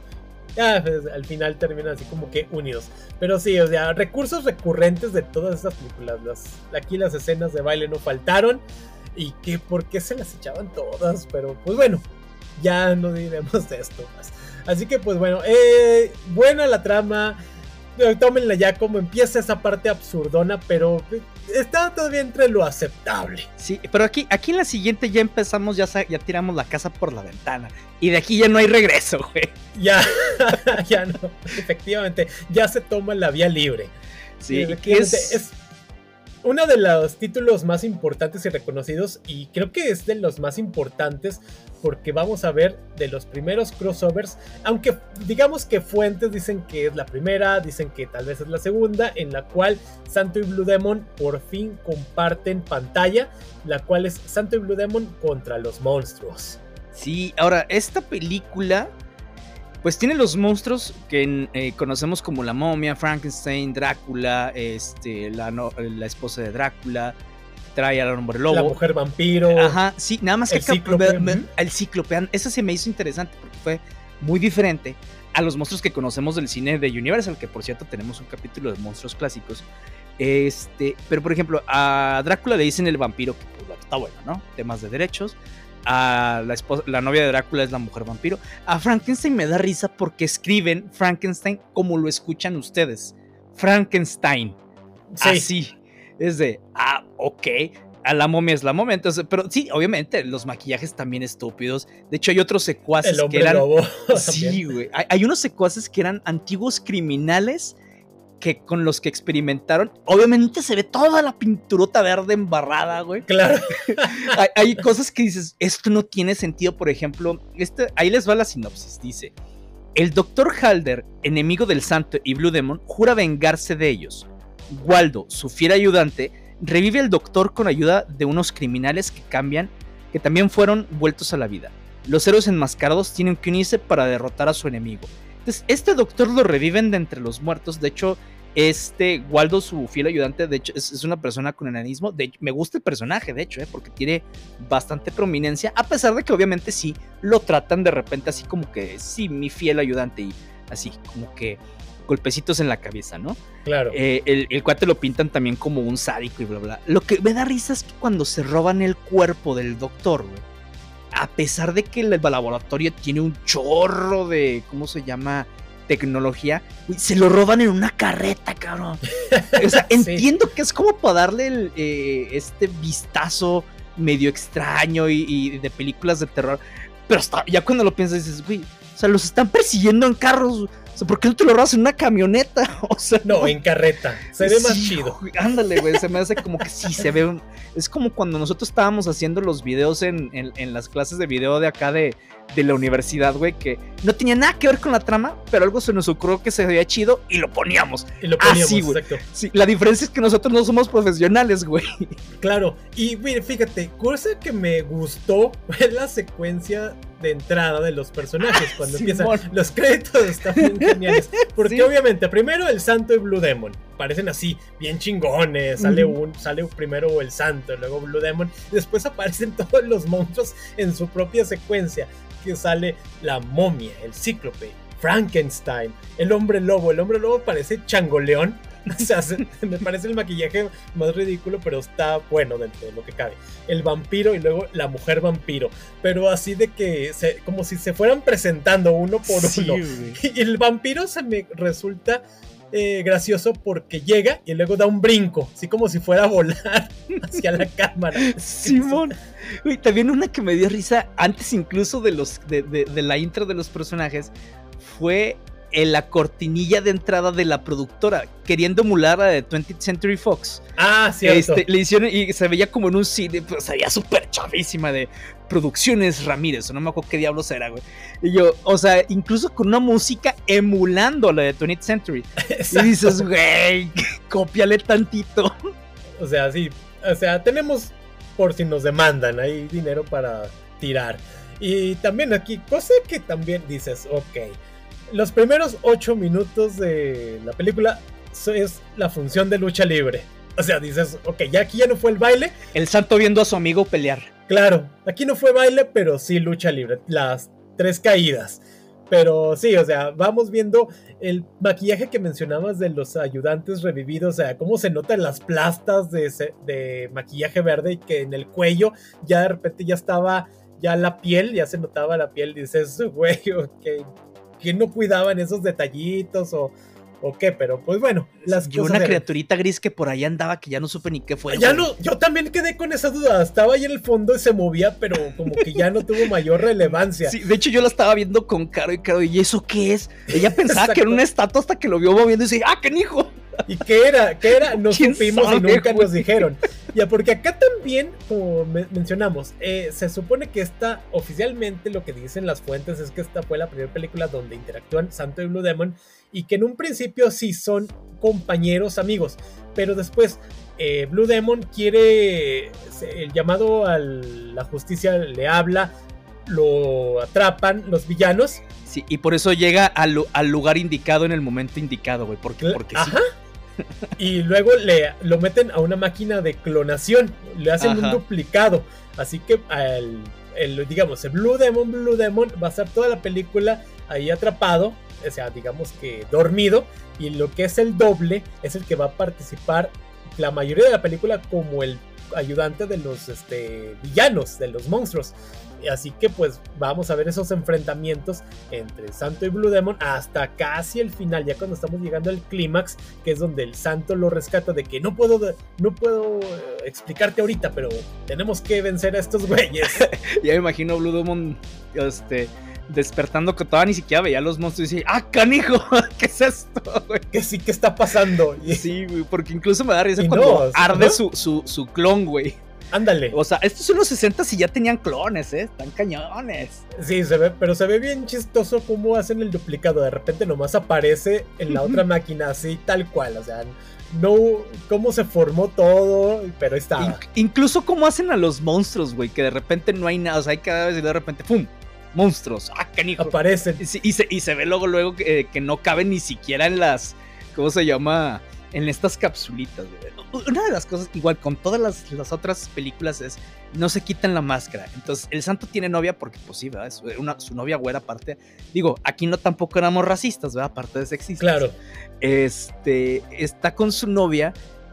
ya pues, al final terminan así como que unidos. Pero sí, o sea, recursos recurrentes de todas esas películas. aquí las escenas de baile no faltaron. Y que por qué se las echaban todas. Pero pues bueno, ya no diremos de esto más. Así que pues bueno, eh, buena la trama tómenla ya como empieza esa parte absurdona, pero está todavía entre lo aceptable. Sí, pero aquí, aquí en la siguiente ya empezamos, ya, ya tiramos la casa por la ventana. Y de aquí ya no hay regreso, güey. Ya, ya no, efectivamente, ya se toma la vía libre. Sí, es... es uno de los títulos más importantes y reconocidos, y creo que es de los más importantes porque vamos a ver de los primeros crossovers, aunque digamos que fuentes dicen que es la primera, dicen que tal vez es la segunda, en la cual Santo y Blue Demon por fin comparten pantalla, la cual es Santo y Blue Demon contra los monstruos. Sí, ahora, esta película pues tiene los monstruos que eh, conocemos como la momia, Frankenstein, Drácula, este, la, la esposa de Drácula, trae al hombre lobo. La mujer vampiro. Ajá, sí, nada más que el cíclope. El eso se me hizo interesante porque fue muy diferente a los monstruos que conocemos del cine de Universal, que por cierto tenemos un capítulo de monstruos clásicos. Este, pero por ejemplo, a Drácula le dicen el vampiro, que pues, está bueno, ¿no? Temas de derechos. A la, esposa, la novia de Drácula es la mujer vampiro. A Frankenstein me da risa porque escriben Frankenstein como lo escuchan ustedes. Frankenstein. Sí. Así. Es de, ah, ok, a la momia es la momia. Entonces, pero sí, obviamente, los maquillajes también estúpidos. De hecho, hay otros secuaces El que eran. Lobo, sí, güey. Hay, unos secuaces que eran antiguos criminales que con los que experimentaron, obviamente se ve toda la pinturota verde embarrada, güey. Claro. hay, hay, cosas que dices, esto no tiene sentido, por ejemplo, este, ahí les va la sinopsis, dice, el doctor Halder, enemigo del santo y Blue Demon, jura vengarse de ellos. Waldo, su fiel ayudante, revive al doctor con ayuda de unos criminales que cambian, que también fueron vueltos a la vida. Los héroes enmascarados tienen que unirse para derrotar a su enemigo. Entonces, este doctor lo reviven de entre los muertos. De hecho, este Waldo, su fiel ayudante, de hecho, es, una persona con enanismo. De me gusta el personaje, de hecho, ¿eh? porque tiene bastante prominencia. A pesar de que, obviamente, sí lo tratan de repente así como que, sí, mi fiel ayudante. Y así, como que golpecitos en la cabeza, ¿no? Claro. Eh, el, el, cuate lo pintan también como un sádico y bla, bla. Lo que me da risa es que cuando se roban el cuerpo del doctor, güey, a pesar de que el laboratorio tiene un chorro de, ¿cómo se llama? Tecnología, se lo roban en una carreta, cabrón. O sea, entiendo que es como para darle eh, este vistazo medio extraño y, y, de películas de terror. Pero hasta, ya cuando lo piensas dices, güey, o sea, los están persiguiendo en carros sea, ¿por qué no te lo robas en una camioneta? O sea, no, en carreta. Se ve más chido. ándale, güey. Se me hace como que sí, se ve. Es como cuando nosotros estábamos haciendo los videos en, en, las clases de video de acá de, de la universidad, güey, que no tenía nada que ver con la trama, pero algo se nos ocurrió que se veía chido y lo poníamos. Y lo poníamos, Así, güey. Sí, la diferencia es que nosotros no somos profesionales, güey. Claro, y mire, fíjate, cosa que me gustó es la secuencia de entrada de los personajes. Cuando empiezan los créditos están bien geniales. Porque obviamente, primero el santo y Blue Demon. Parecen así, bien chingones. Sale un, sale primero el santo, luego Blue Demon. Y después aparecen todos los monstruos en su propia secuencia. Que sale la momia, el cíclope, Frankenstein, el hombre lobo. El hombre lobo parece changoleón O sea, me parece el maquillaje más ridículo, pero está bueno dentro de lo que cabe. El vampiro y luego la mujer vampiro. Pero así de que, como si se fueran presentando uno por uno. Y el vampiro se me resulta eh, gracioso porque llega y luego da un brinco, así como si fuera a volar hacia la cámara. Simón. también una que me dio risa antes incluso de, los, de la intro de los personajes fue en la cortinilla de entrada de la productora, queriendo emular a de 20th Century Fox. Ah, cierto. Este, le hicieron y se veía como en un cine, pues se veía súper chavísima de Producciones Ramírez, o no me acuerdo qué diablos era, güey. Y yo, o sea, incluso con una música emulando la de 20th Century. Y dices, güey, cópiale tantito. O sea, sí, o sea, tenemos, por si nos demandan, hay dinero para tirar. Y también aquí, cosa que también dices, ok los primeros ocho minutos de la película es la función de lucha libre. O sea, dices, ok, ya aquí ya no fue el baile. El santo viendo a su amigo pelear. Claro, aquí no fue baile, pero sí lucha libre. Las tres caídas. Pero sí, o sea, vamos viendo el maquillaje que mencionabas de los ayudantes revividos, o sea, cómo se notan las plastas de, maquillaje verde y que en el cuello ya de repente ya estaba, ya la piel, ya se notaba la piel, dices, güey, ok, ¿Quién no cuidaban esos detallitos o, o qué? Pero pues bueno, las Yo una criaturita gris que por ahí andaba que ya no supe ni qué fue. Ya no, yo también quedé con esa duda. Estaba ahí en el fondo y se movía, pero como que ya no tuvo mayor relevancia. Sí, de hecho yo la estaba viendo con Caro y Caro, ¿y eso qué es? Ella pensaba que era una estatua hasta que lo vio moviendo y dice, ¡ah, qué hijo! ¿Y qué era? ¿Qué era? No supimos y nunca nos dijeron. Ya, porque acá también, como mencionamos, eh, se supone que esta, oficialmente lo que dicen las fuentes es que esta fue la primera película donde interactúan Santo y Blue Demon y que en un principio sí son compañeros, amigos, pero después eh, Blue Demon quiere, el llamado a la justicia le habla, lo atrapan los villanos. Sí, y por eso llega al, lugar indicado en el momento indicado, güey, porque, porque sí. y luego le lo meten a una máquina de clonación, le hacen un duplicado. Así que el, digamos, el Blue Demon, Blue Demon va a estar toda la película ahí atrapado, o sea, digamos que dormido, y lo que es el doble es el que va a participar la mayoría de la película como el ayudante de los este, villanos, de los monstruos. Así que pues vamos a ver esos enfrentamientos entre Santo y Blue Demon hasta casi el final, ya cuando estamos llegando al clímax, que es donde el Santo lo rescata de que no puedo, no puedo eh, explicarte ahorita, pero tenemos que vencer a estos güeyes. ya me imagino Blue Demon este, despertando que todavía ni siquiera veía a los monstruos y decía, ah, canijo, ¿qué es esto, güey? Que sí, ¿qué está pasando? Sí, güey, porque incluso me da risa cuando arde su, su, su clon, güey. Ándale. O sea, estos son los 60 y ya tenían clones, ¿eh? Están cañones. Sí, se ve, pero se ve bien chistoso cómo hacen el duplicado. De repente nomás aparece en la otra máquina, así tal cual. O sea, no cómo se formó todo, pero está. incluso cómo hacen a los monstruos, güey, que de repente no hay nada. O sea, hay cada vez y de repente, ¡pum! Monstruos. ¡Ah, canijo! Aparecen. Y, se, y se ve luego, luego que, que no caben ni siquiera en las. ¿Cómo se llama? En estas capsulitas, güey una de las cosas, igual con todas las, otras películas, es no se quitan la máscara. Entonces, el santo tiene novia porque, pues sí, ¿verdad? Es una, su novia güera aparte. Digo, aquí no tampoco éramos racistas, ¿verdad? Aparte de sexistas. Claro. Este, está con su novia.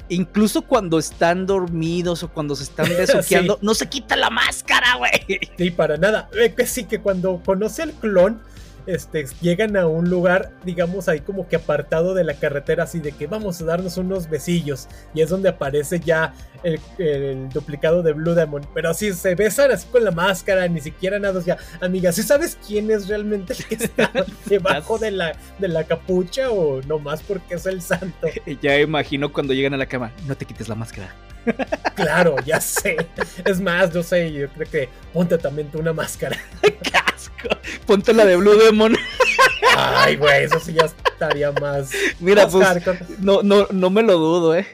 Incluso cuando están dormidos o cuando se están besuqueando, no se quita la máscara, güey. Sí, para nada. Eh, sí, que cuando conoce al clon, este, llegan a un lugar, digamos, ahí como que apartado de la carretera, así de que vamos a darnos unos besillos. Y es donde aparece ya el, duplicado de Blue Demon. Pero así se besan así con la máscara, ni siquiera nada. Ya, amiga, ¿sí sabes quién es realmente el que está debajo de la, de la capucha o nomás porque es el santo? Ya imagino cuando llegan a la cama, no te quites la máscara. Claro, ya sé. Es más, no sé, yo creo que ponte también tú una máscara. Ponte la de Blue Demon. Ay, güey, eso sí ya estaría más. Mira, pues, no, no, no me lo dudo, eh.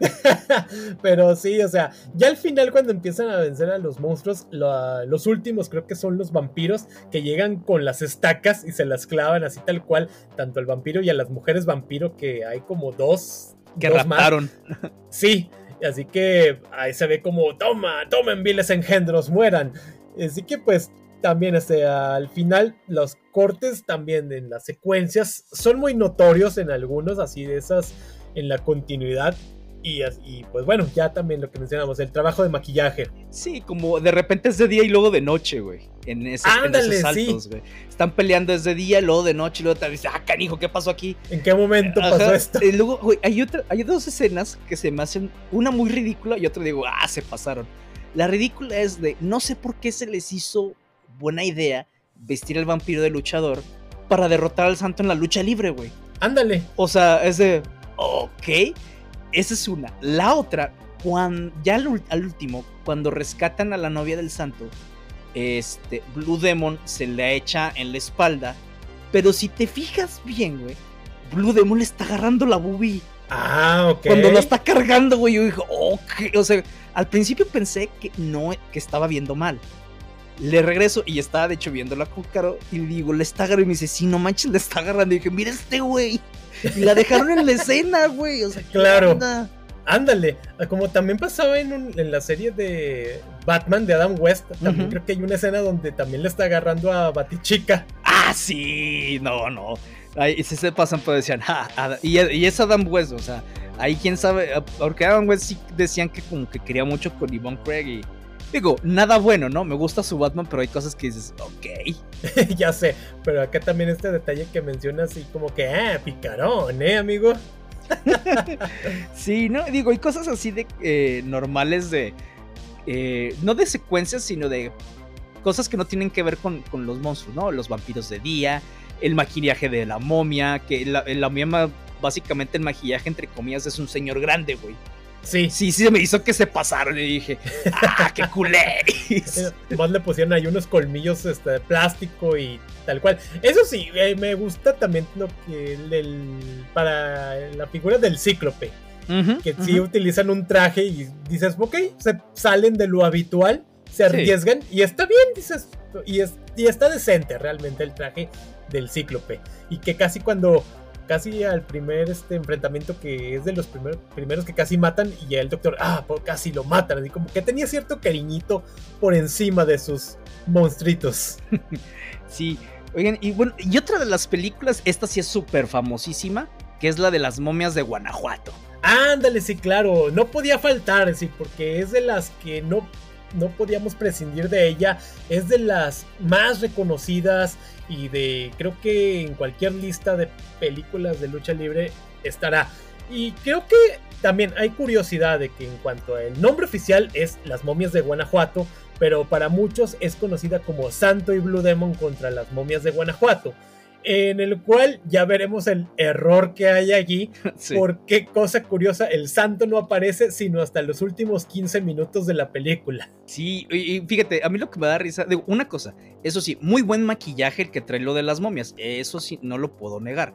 Pero sí, o sea, ya al final cuando empiezan a vencer a los monstruos, los últimos creo que son los vampiros que llegan con las estacas y se las clavan así tal cual, tanto el vampiro y a las mujeres vampiro que hay como dos. Que raptaron. Sí, así que ahí se ve como, toma, tomen viles engendros, mueran. Así que pues también este, al final los cortes también en las secuencias son muy notorios en algunos, así de esas en la continuidad y, pues bueno, ya también lo que mencionamos, el trabajo de maquillaje. Sí, como de repente es de día y luego de noche, güey. En, esos, saltos, güey. Están peleando desde día, luego de noche, y luego te dices, ah, canijo, ¿qué pasó aquí? ¿En qué momento pasó esto? Y luego, güey, hay, otra, hay dos escenas que se me hacen, una muy ridícula y otra digo, ah, se pasaron. La ridícula es de, no sé por qué se les hizo buena idea vestir al vampiro de luchador para derrotar al santo en la lucha libre, güey. Ándale. O sea, es de, ok esa es una. La otra, cuando, ya al, último, cuando rescatan a la novia del santo, este, Blue Demon se le echa en la espalda. Pero si te fijas bien, güey, Blue Demon le está agarrando la boobie. Ah, ok. Cuando lo está cargando, güey, yo dije, ok. O sea, al principio pensé que no, que estaba viendo mal. Le regreso y estaba de hecho viéndola con Caro y le digo, le está agarrando y me dice, sí, no manches, le está agarrando. Y dije, mira este güey. Y la dejaron en la escena, güey. O sea, claro. Ándale, como también pasaba en, la serie de Batman de Adam West, también creo que hay una escena donde también le está agarrando a Batichica. Ah, sí, no, no. Ahí sí se pasan, pero decían, ah, y, es Adam West, o sea, ahí quién sabe, porque Adam West sí decían que como que quería mucho con Yvonne Craig y Digo, nada bueno, ¿no? Me gusta su Batman, pero hay cosas que dices, ok. ya sé, pero acá también este detalle que mencionas y como que, ah, picarón, ¿eh, amigo? sí, no, digo, hay cosas así de eh, normales de, eh, no de secuencias, sino de cosas que no tienen que ver con, los monstruos, ¿no? Los vampiros de día, el maquillaje de la momia, que la, la momia, básicamente el maquillaje, entre comillas, es un señor grande, güey. Sí. Sí, sí, se me hizo que se pasaron y dije, ¡ah, qué culé! Más le pusieron ahí unos colmillos este, de plástico y tal cual. Eso sí, eh, me gusta también lo que el, para la figura del cíclope. que sí utilizan un traje y dices, ok, se salen de lo habitual, se arriesgan y está bien, dices, y, es, y está decente realmente el traje del cíclope. Y que casi cuando casi al primer este enfrentamiento que es de los primeros que casi matan y el doctor, ah, casi lo matan, así como que tenía cierto cariñito por encima de sus monstruitos. sí, oigan, y bueno, y otra de las películas, esta sí es súper famosísima, que es la de las momias de Guanajuato. Ándale, sí, claro, no podía faltar, sí, porque es de las que no no podíamos prescindir de ella. Es de las más reconocidas y de creo que en cualquier lista de películas de lucha libre estará. Y creo que también hay curiosidad de que en cuanto al nombre oficial es Las momias de Guanajuato, pero para muchos es conocida como Santo y Blue Demon contra las momias de Guanajuato en el cual ya veremos el error que hay allí, porque cosa curiosa, el santo no aparece sino hasta los últimos 15 minutos de la película. Sí, y fíjate, a mí lo que me da risa, digo, una cosa, eso sí, muy buen maquillaje el que trae lo de las momias, eso sí, no lo puedo negar.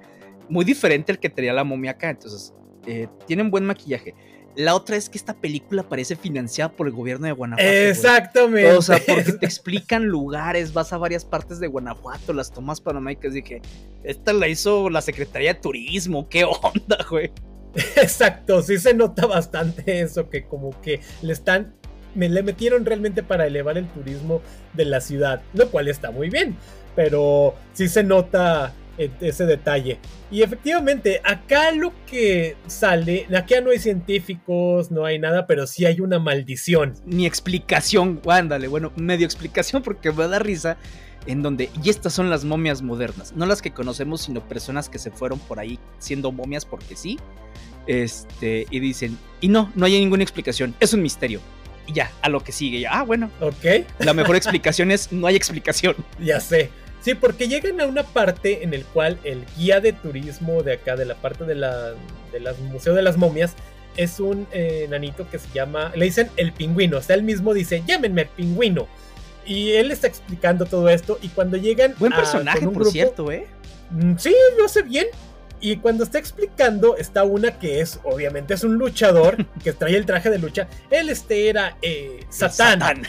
Muy diferente el que traía la momia acá, entonces, eh, tienen buen maquillaje. La otra es que esta película parece financiada por el gobierno de Guanajuato. Exactamente. O sea, porque te explican lugares, vas a varias partes de Guanajuato, las tomas panorámicas. Dije, esta la hizo la Secretaría de Turismo, qué onda, güey. Exacto, sí se nota bastante eso, que como que le están, me le metieron realmente para elevar el turismo de la ciudad, lo cual está muy bien, pero sí se nota ese detalle. Y efectivamente, acá lo que sale, acá no hay científicos, no hay nada, pero sí hay una maldición. Ni explicación, ándale, bueno, medio explicación porque me da risa en donde, y estas son las momias modernas, no las que conocemos, sino personas que se fueron por ahí siendo momias porque sí. Este, y dicen, y no, no hay ninguna explicación, es un misterio. Y ya, a lo que sigue, ya, ah, bueno. Ok. La mejor explicación es, no hay explicación. Ya sé. Sí, porque llegan a una parte en el cual el guía de turismo de acá, de la parte de la, Museo de las Momias, es un eh, nanito que se llama, le dicen el pingüino, o sea, él mismo dice, llámenme pingüino. Y él está explicando todo esto y cuando llegan... Buen personaje, por cierto, ¿eh? Mm, sí, lo hace bien. Y cuando está explicando, está una que es, obviamente, es un luchador que trae el traje de lucha. Él este era eh, Satán, Satán.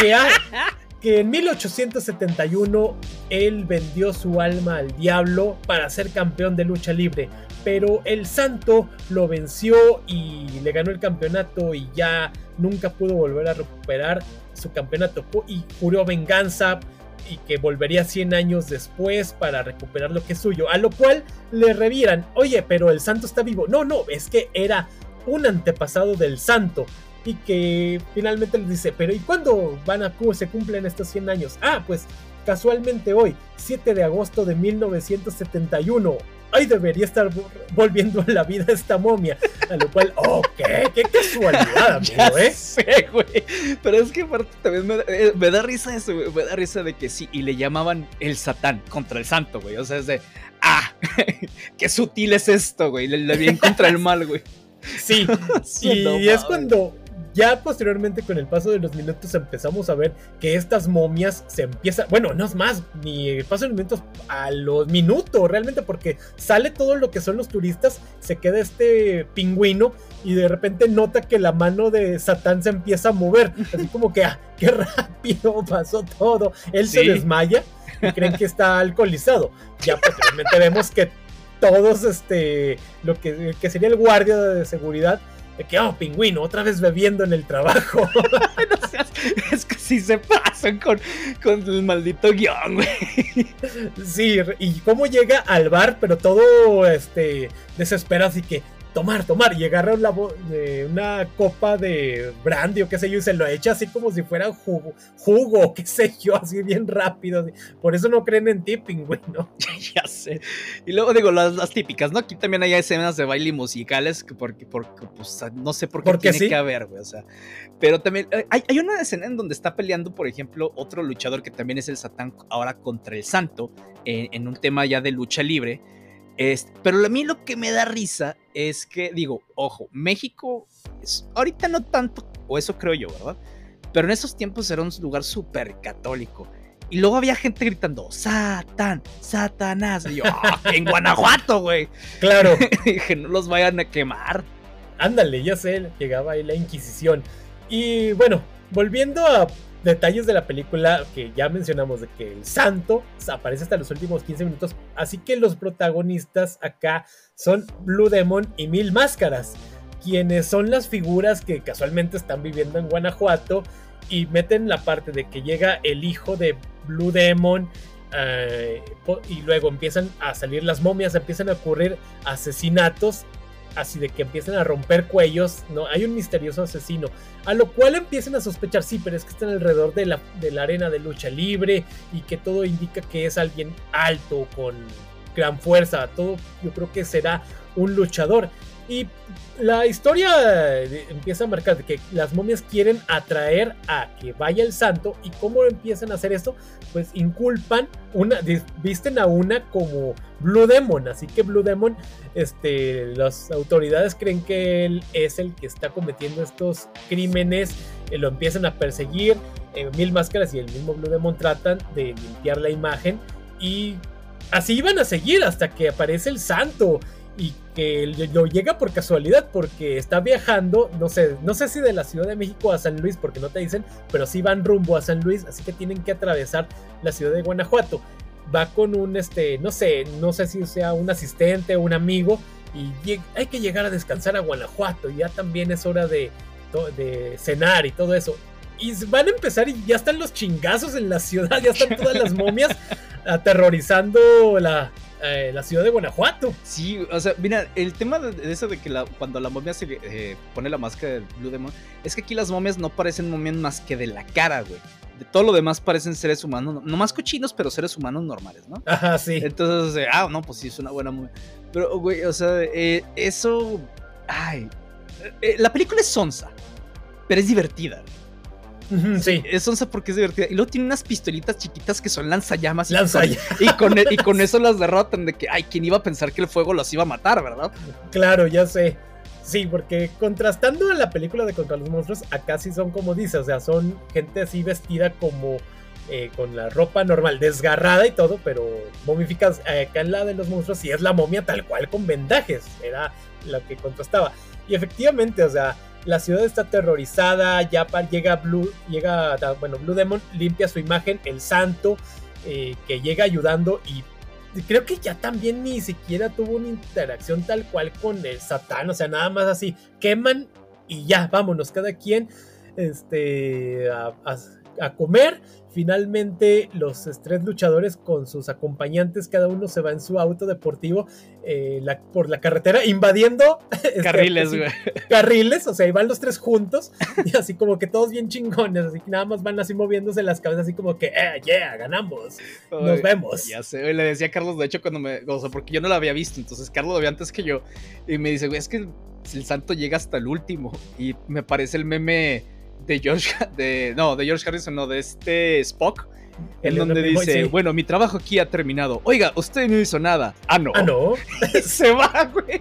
Que, ha, que en 1871 él vendió su alma al diablo para ser campeón de lucha libre, pero el santo lo venció y le ganó el campeonato y ya nunca pudo volver a recuperar su campeonato y juró venganza y que volvería 100 años después para recuperar lo que es suyo, a lo cual le revieran, oye, pero el santo está vivo. No, no, es que era un antepasado del santo y que finalmente les dice, pero ¿y cuándo van a cómo se cumplen estos 100 años? Ah, pues casualmente hoy, 7 de agosto de 1971. Ay, debería estar volviendo a la vida esta momia. A lo cual, oh, qué, qué casualidad, amigo, ¿eh? Sé, güey. Pero es que aparte también me, eh, me da risa eso, güey. Me da risa de que sí, y le llamaban el Satán contra el Santo, güey. O sea, es de, ah, qué sutil es esto, güey. Le, le bien contra el mal, güey. Sí, y es cuando ya posteriormente con el paso de los minutos empezamos a ver que estas momias se empiezan, bueno, no es más, ni el paso de los minutos a los minutos realmente porque sale todo lo que son los turistas, se queda este pingüino y de repente nota que la mano de Satán se empieza a mover, así como que, ah, qué rápido pasó todo, él se desmaya y creen que está alcoholizado. Ya posteriormente vemos que todos, este, lo que, que sería el guardia de seguridad, de que, oh, pingüino, otra vez bebiendo en el trabajo. es que sí se pasan con, con el maldito guion, güey. Sí, y cómo llega al bar, pero todo este desesperado, así que tomar, tomar, y agarra una, una copa de brandy o qué sé yo, y se lo echa así como si fuera jugo, jugo, qué sé yo, así bien rápido. Por eso no creen en tipping, güey, ¿no? ya sé. Y luego digo, las, típicas, ¿no? Aquí también hay escenas de baile musicales que porque, porque pues, no sé por qué tiene que haber, güey, o sea. Pero también eh, hay, hay, una escena en donde está peleando, por ejemplo, otro luchador que también es el Satán ahora contra el Santo, en un tema ya de lucha libre pero a mí lo que me da risa es que, digo, ojo, México, es, ahorita no tanto, o eso creo yo, ¿verdad? Pero en esos tiempos era un lugar súper católico. Y luego había gente gritando, Satán, Satanás. Y yo, ah, en Guanajuato, güey. Claro. que no los vayan a quemar. Ándale, ya sé, llegaba ahí la Inquisición. Y bueno, volviendo a detalles de la película que ya mencionamos de que el santo aparece hasta los últimos 15 minutos, así que los protagonistas acá son Blue Demon y Mil Máscaras, quienes son las figuras que casualmente están viviendo en Guanajuato y meten la parte de que llega el hijo de Blue Demon eh, y luego empiezan a salir las momias, empiezan a ocurrir asesinatos así de que empiecen a romper cuellos, ¿no? Hay un misterioso asesino, a lo cual empiecen a sospechar, sí, pero es que están alrededor de la, de la arena de lucha libre y que todo indica que es alguien alto, con gran fuerza, todo yo creo que será un luchador. Y la historia empieza a marcar que las momias quieren atraer a que vaya el santo. ¿Y cómo empiezan a hacer esto? Pues inculpan, una, visten a una como Blue Demon. Así que Blue Demon, este, las autoridades creen que él es el que está cometiendo estos crímenes. Eh, lo empiezan a perseguir. Eh, Mil Máscaras y el mismo Blue Demon tratan de limpiar la imagen. Y así iban a seguir hasta que aparece el santo y que lo llega por casualidad porque está viajando, no sé, no sé si de la Ciudad de México a San Luis, porque no te dicen, pero sí van rumbo a San Luis, así que tienen que atravesar la ciudad de Guanajuato. Va con un, este, no sé, no sé si sea un asistente o un amigo y hay que llegar a descansar a Guanajuato, ya también es hora de, de cenar y todo eso. Y van a empezar y ya están los chingazos en la ciudad, ya están todas las momias aterrorizando la, eh, la ciudad de Guanajuato. Sí, o sea, mira, el tema de, eso de que cuando la momia se eh, pone la máscara del Blue Demon, es que aquí las momias no parecen momias más que de la cara, güey. De todo lo demás parecen seres humanos, no, más cochinos, pero seres humanos normales, ¿no? Ajá, sí. Entonces, ah, no, pues sí, es una buena momia. Pero, güey, o sea, eh, eso. Ay. la película es sonsa, pero es divertida. Sí. Es onza porque es divertida. Y luego tiene unas pistolitas chiquitas que son lanzallamas. Lanzallamas. Y con, y con eso las derrotan. De que, ay, ¿quién iba a pensar que el fuego los iba a matar, verdad? Claro, ya sé. Sí, porque contrastando a la película de Contra los Monstruos, acá sí son como dice, o sea, son gente así vestida como eh, con la ropa normal, desgarrada y todo, pero momificas. Acá en la de los monstruos sí es la momia tal cual con vendajes, era lo que contrastaba. Y efectivamente, o sea, la ciudad está aterrorizada, ya llega Blue, llega, bueno, Blue Demon limpia su imagen, el santo, eh, que llega ayudando y creo que ya también ni siquiera tuvo una interacción tal cual con el Satán, o sea, nada más así, queman y ya, vámonos, cada quien este, comer Finalmente, los tres luchadores con sus acompañantes, cada uno se va en su auto deportivo eh, por la carretera, invadiendo este, carriles, güey. carriles, o sea, y van los tres juntos, y así como que todos bien chingones, así que nada más van así moviéndose las cabezas, así como que, eh, yeah, ganamos, nos vemos. Ya sé, le decía a Carlos, de hecho, cuando me, o sea, porque yo no lo había visto, entonces Carlos lo vio antes que yo, y me dice, güey, es que el santo llega hasta el último, y me parece el meme de George, de, no, de George Harrison, no, de este Spock, en donde dice, bueno, mi trabajo aquí ha terminado. Oiga, usted no hizo nada. Ah, no. Ah, no. Se va, güey.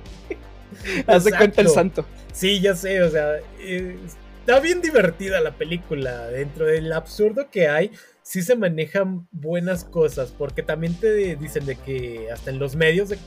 Hace cuenta el santo. Sí, ya sé, o sea, eh, está bien divertida la película. Dentro del absurdo que hay, sí se manejan buenas cosas, porque también te dicen de que hasta en los medios de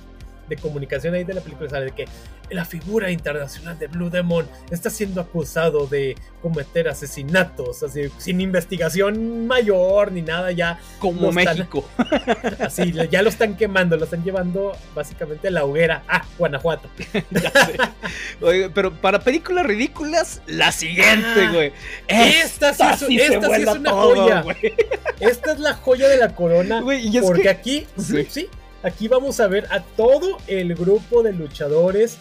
de comunicación ahí de la película sale de que la figura internacional de Blue Demon está siendo acusado de cometer asesinatos, así, sin investigación mayor ni nada, ya. Como México. así, ya lo están quemando, lo están llevando básicamente a la hoguera. Ah, Guanajuato. Oye, pero para películas ridículas, la siguiente, ah, güey. esta, sí es, esta sí es una joya. Esta es la joya de la corona. porque aquí, sí Aquí vamos a ver a todo el grupo de luchadores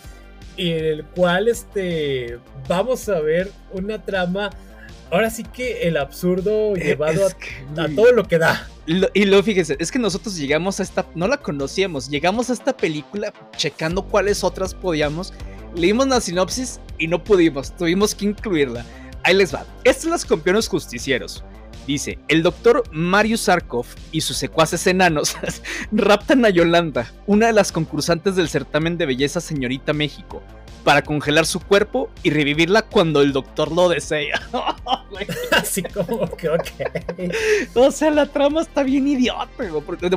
en el cual este vamos a ver una trama ahora sí que el absurdo eh, llevado a, todo lo que da. y luego fíjense, es que nosotros llegamos a esta, no la conocíamos, llegamos a esta película checando cuáles otras podíamos, leímos la sinopsis y no pudimos, tuvimos que incluirla. Ahí les va. Estos son los campeones justicieros. Dice, el doctor Marius Sarkov y sus secuaces enanos raptan a Yolanda, una de las concursantes del certamen de belleza Señorita México, para congelar su cuerpo y revivirla cuando el doctor lo desea. Así como que, ok. O sea, la trama está bien idiota.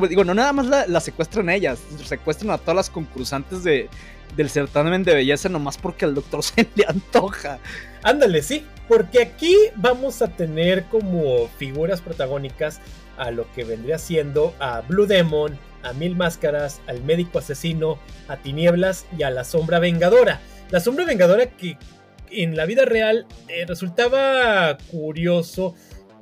Digo, no nada más la, secuestran a ellas, secuestran a todas las concursantes de, del certamen de belleza nomás porque al doctor se le antoja. Ándale, sí, porque aquí vamos a tener como figuras protagónicas a lo que vendría siendo a Blue Demon, a Mil Máscaras, al médico asesino, a Tinieblas y a la sombra vengadora. La sombra vengadora que en la vida real eh, resultaba curioso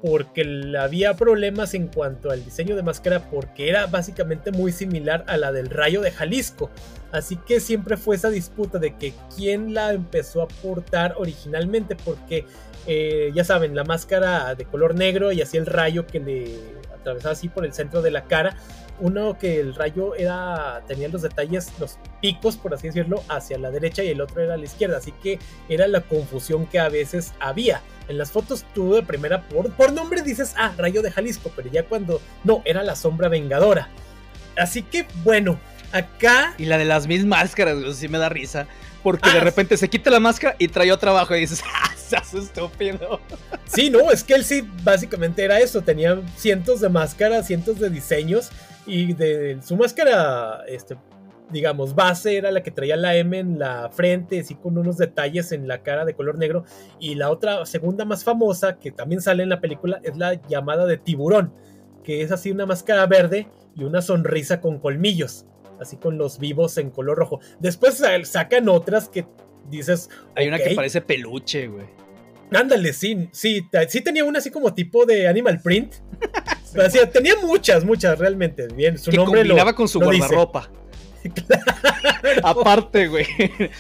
porque había problemas en cuanto al diseño de máscara porque era básicamente muy similar a la del rayo de Jalisco. Así que siempre fue esa disputa de que quién la empezó a portar originalmente porque eh, ya saben, la máscara de color negro y así el rayo que le atravesaba así por el centro de la cara uno que el rayo era tenía los detalles, los picos, por así decirlo, hacia la derecha y el otro era a la izquierda, así que era la confusión que a veces había. En las fotos tú de primera por, por nombre dices, ah, rayo de Jalisco, pero ya cuando no, era la sombra vengadora. Así que bueno, acá... Y la de las mismas máscaras, sí me da risa. Porque de ah, repente se quita la máscara y trae otra abajo y dices, ¡ah! Se hace estúpido. Sí, no, es que él sí básicamente era eso. Tenía cientos de máscaras, cientos de diseños. Y de su máscara, este, digamos, base era la que traía la M en la frente, así con unos detalles en la cara de color negro. Y la otra, segunda más famosa, que también sale en la película, es la llamada de tiburón, que es así una máscara verde y una sonrisa con colmillos así con los vivos en color rojo. Después sacan otras que dices. Hay una que parece peluche, güey. Ándale, sí, sí, sí tenía una así como tipo de animal print. tenía muchas, muchas realmente. Bien, su que nombre combinaba con su guardarropa. Aparte, güey.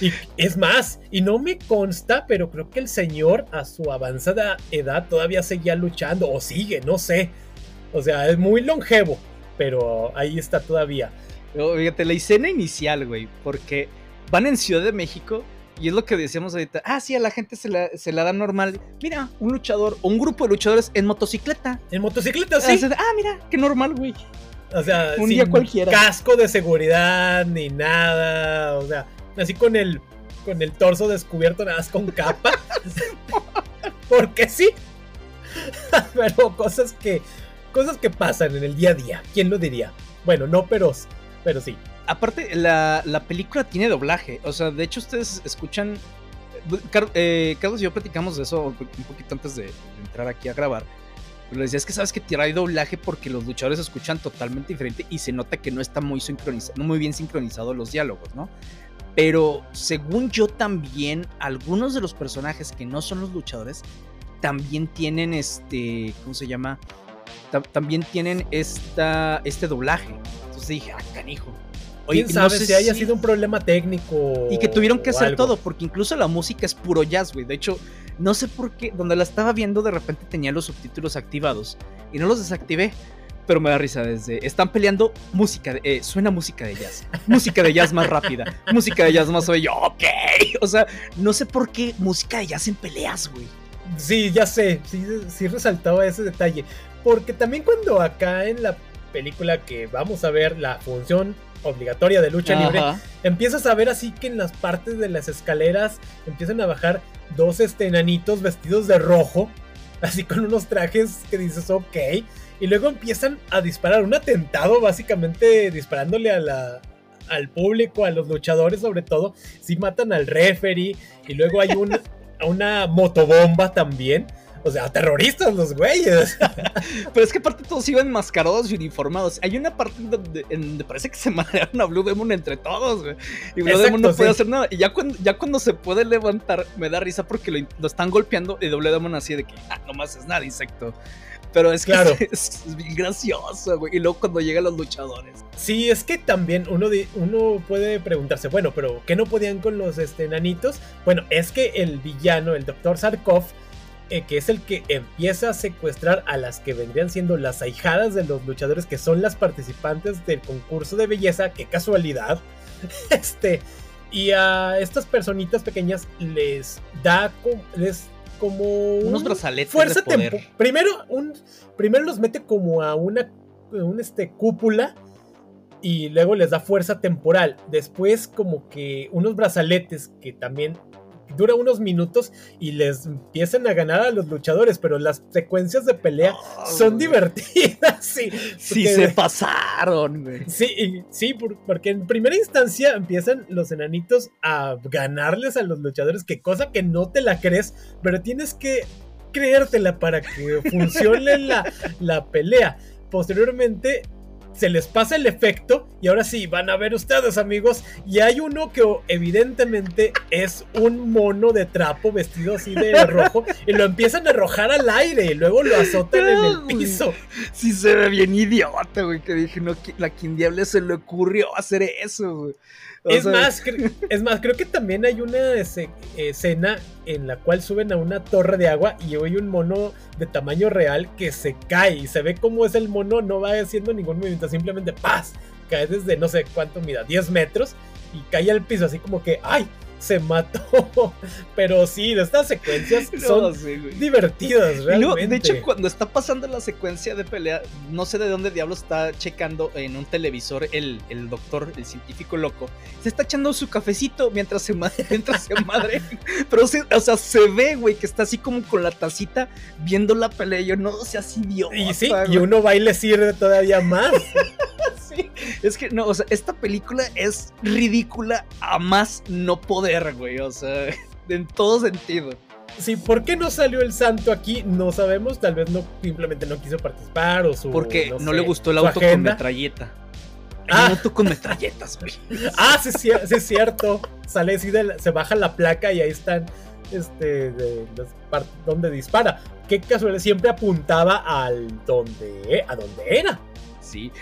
Y es más, y no me consta, pero creo que el señor a su avanzada edad todavía seguía luchando, o sigue, no sé. O sea, es muy longevo, pero ahí está todavía. Fíjate, la escena inicial, güey, porque van en Ciudad de México y es lo que decíamos ahorita. Ah, sí, a la gente se la, se la da normal. Mira, un luchador o un grupo de luchadores en motocicleta. En motocicleta, sí. Ah, mira, qué normal, güey. O sea, un día cualquiera. Casco de seguridad ni nada. O sea, así con el, con el torso descubierto, nada más con capa. Porque sí. pero cosas que, cosas que pasan en el día a día. ¿Quién lo diría? Bueno, no, pero pero sí. Aparte, la, película tiene doblaje. O sea, de hecho, ustedes escuchan. Eh, Carlos y yo platicamos de eso un poquito antes de, entrar aquí a grabar. Pero decía, es que sabes que hay doblaje porque los luchadores escuchan totalmente diferente y se nota que no está muy sincronizado, no muy bien sincronizado los diálogos, ¿no? Pero según yo también, algunos de los personajes que no son los luchadores también tienen este, ¿cómo se llama? también tienen esta, este doblaje dije, ah, canijo. Oye, ¿Quién sabe si haya sido un problema técnico? Y que tuvieron que hacer todo, porque incluso la música es puro jazz, güey. De hecho, no sé por qué, donde la estaba viendo, de repente tenía los subtítulos activados y no los desactivé. Pero me da risa desde. Están peleando música, eh, suena música de jazz. música de jazz más rápida. música de jazz más suave. Ok. O sea, no sé por qué música de jazz en peleas, güey. Sí, ya sé. Sí, sí resaltaba ese detalle. Porque también cuando acá en la película que vamos a ver la función obligatoria de lucha libre, empiezas a ver así que en las partes de las escaleras empiezan a bajar dos este, enanitos vestidos de rojo, así con unos trajes que dices, ok, y luego empiezan a disparar, un atentado básicamente disparándole a la, al público, a los luchadores sobre todo, si matan al referee, y luego hay un, una motobomba también. O sea, terroristas los güeyes. Pero es que aparte todos iban mascarados y uniformados. Hay una parte donde, parece que se marearon a Blue Demon entre todos, güey. Y Blue Demon no puede hacer nada. Y ya cuando, ya cuando se puede levantar, me da risa porque lo, están golpeando y Blue Demon así de que, ah, nomás es nada, insecto. Pero es que claro. es, bien gracioso, güey. Y luego cuando llegan los luchadores. Sí, es que también uno, uno puede preguntarse, bueno, pero ¿qué no podían con los este, nanitos? Bueno, es que el villano, el Dr. Sarkov, eh, que es el que empieza a secuestrar a las que vendrían siendo las ahijadas de los luchadores, que son las participantes del concurso de belleza, qué casualidad. Este, y a estas personitas pequeñas les da les como unos brazaletes fuerza de Primero, un, primero los mete como a una un este, cúpula y luego les da fuerza temporal. Después como que unos brazaletes que también dura unos minutos y les empiezan a ganar a los luchadores, pero las secuencias de pelea son divertidas. Sí, sí se pasaron, güey. Sí, sí, porque en primera instancia empiezan los enanitos a ganarles a los luchadores, que cosa que no te la crees, pero tienes que creértela para que funcione la, la pelea. Posteriormente se les pasa el efecto y ahora sí, van a ver ustedes amigos, y hay uno que evidentemente es un mono de trapo vestido así de rojo y lo empiezan a arrojar al aire y luego lo azotan en el piso. Sí se ve bien idiota, güey, que dije, no, la quien diable se le ocurrió hacer eso, güey. Es más, es más, creo que también hay una escena en la cual suben a una torre de agua y hay un mono de tamaño real que se cae y se ve cómo es el mono, no va haciendo ningún movimiento, simplemente ¡paz! Cae desde no sé cuánto mida, 10 metros y cae al piso así como que ¡ay! Se mató. Pero sí, estas secuencias son divertidas, realmente. de hecho, cuando está pasando la secuencia de pelea, no sé de dónde diablo está checando en un televisor el, el doctor, el científico loco. Se está echando su cafecito mientras se, mientras se madre. Pero, o sea, se ve, güey, que está así como con la tacita viendo la pelea. yo, no seas idiota. Y sí, y uno va y le sirve todavía más. Sí, es que no, o sea, esta película es ridícula a más no poder, güey, o sea, en todo sentido. Sí, ¿por qué no salió el santo aquí? No sabemos, tal vez no simplemente no quiso participar o su Porque no, le gustó el auto con metralleta. Ah. El auto con metralletas, güey. ah, sí, sí, es cierto. Sale así se baja la placa y ahí están este de, donde dispara. Qué casualidad siempre apuntaba al donde a donde era. Sí.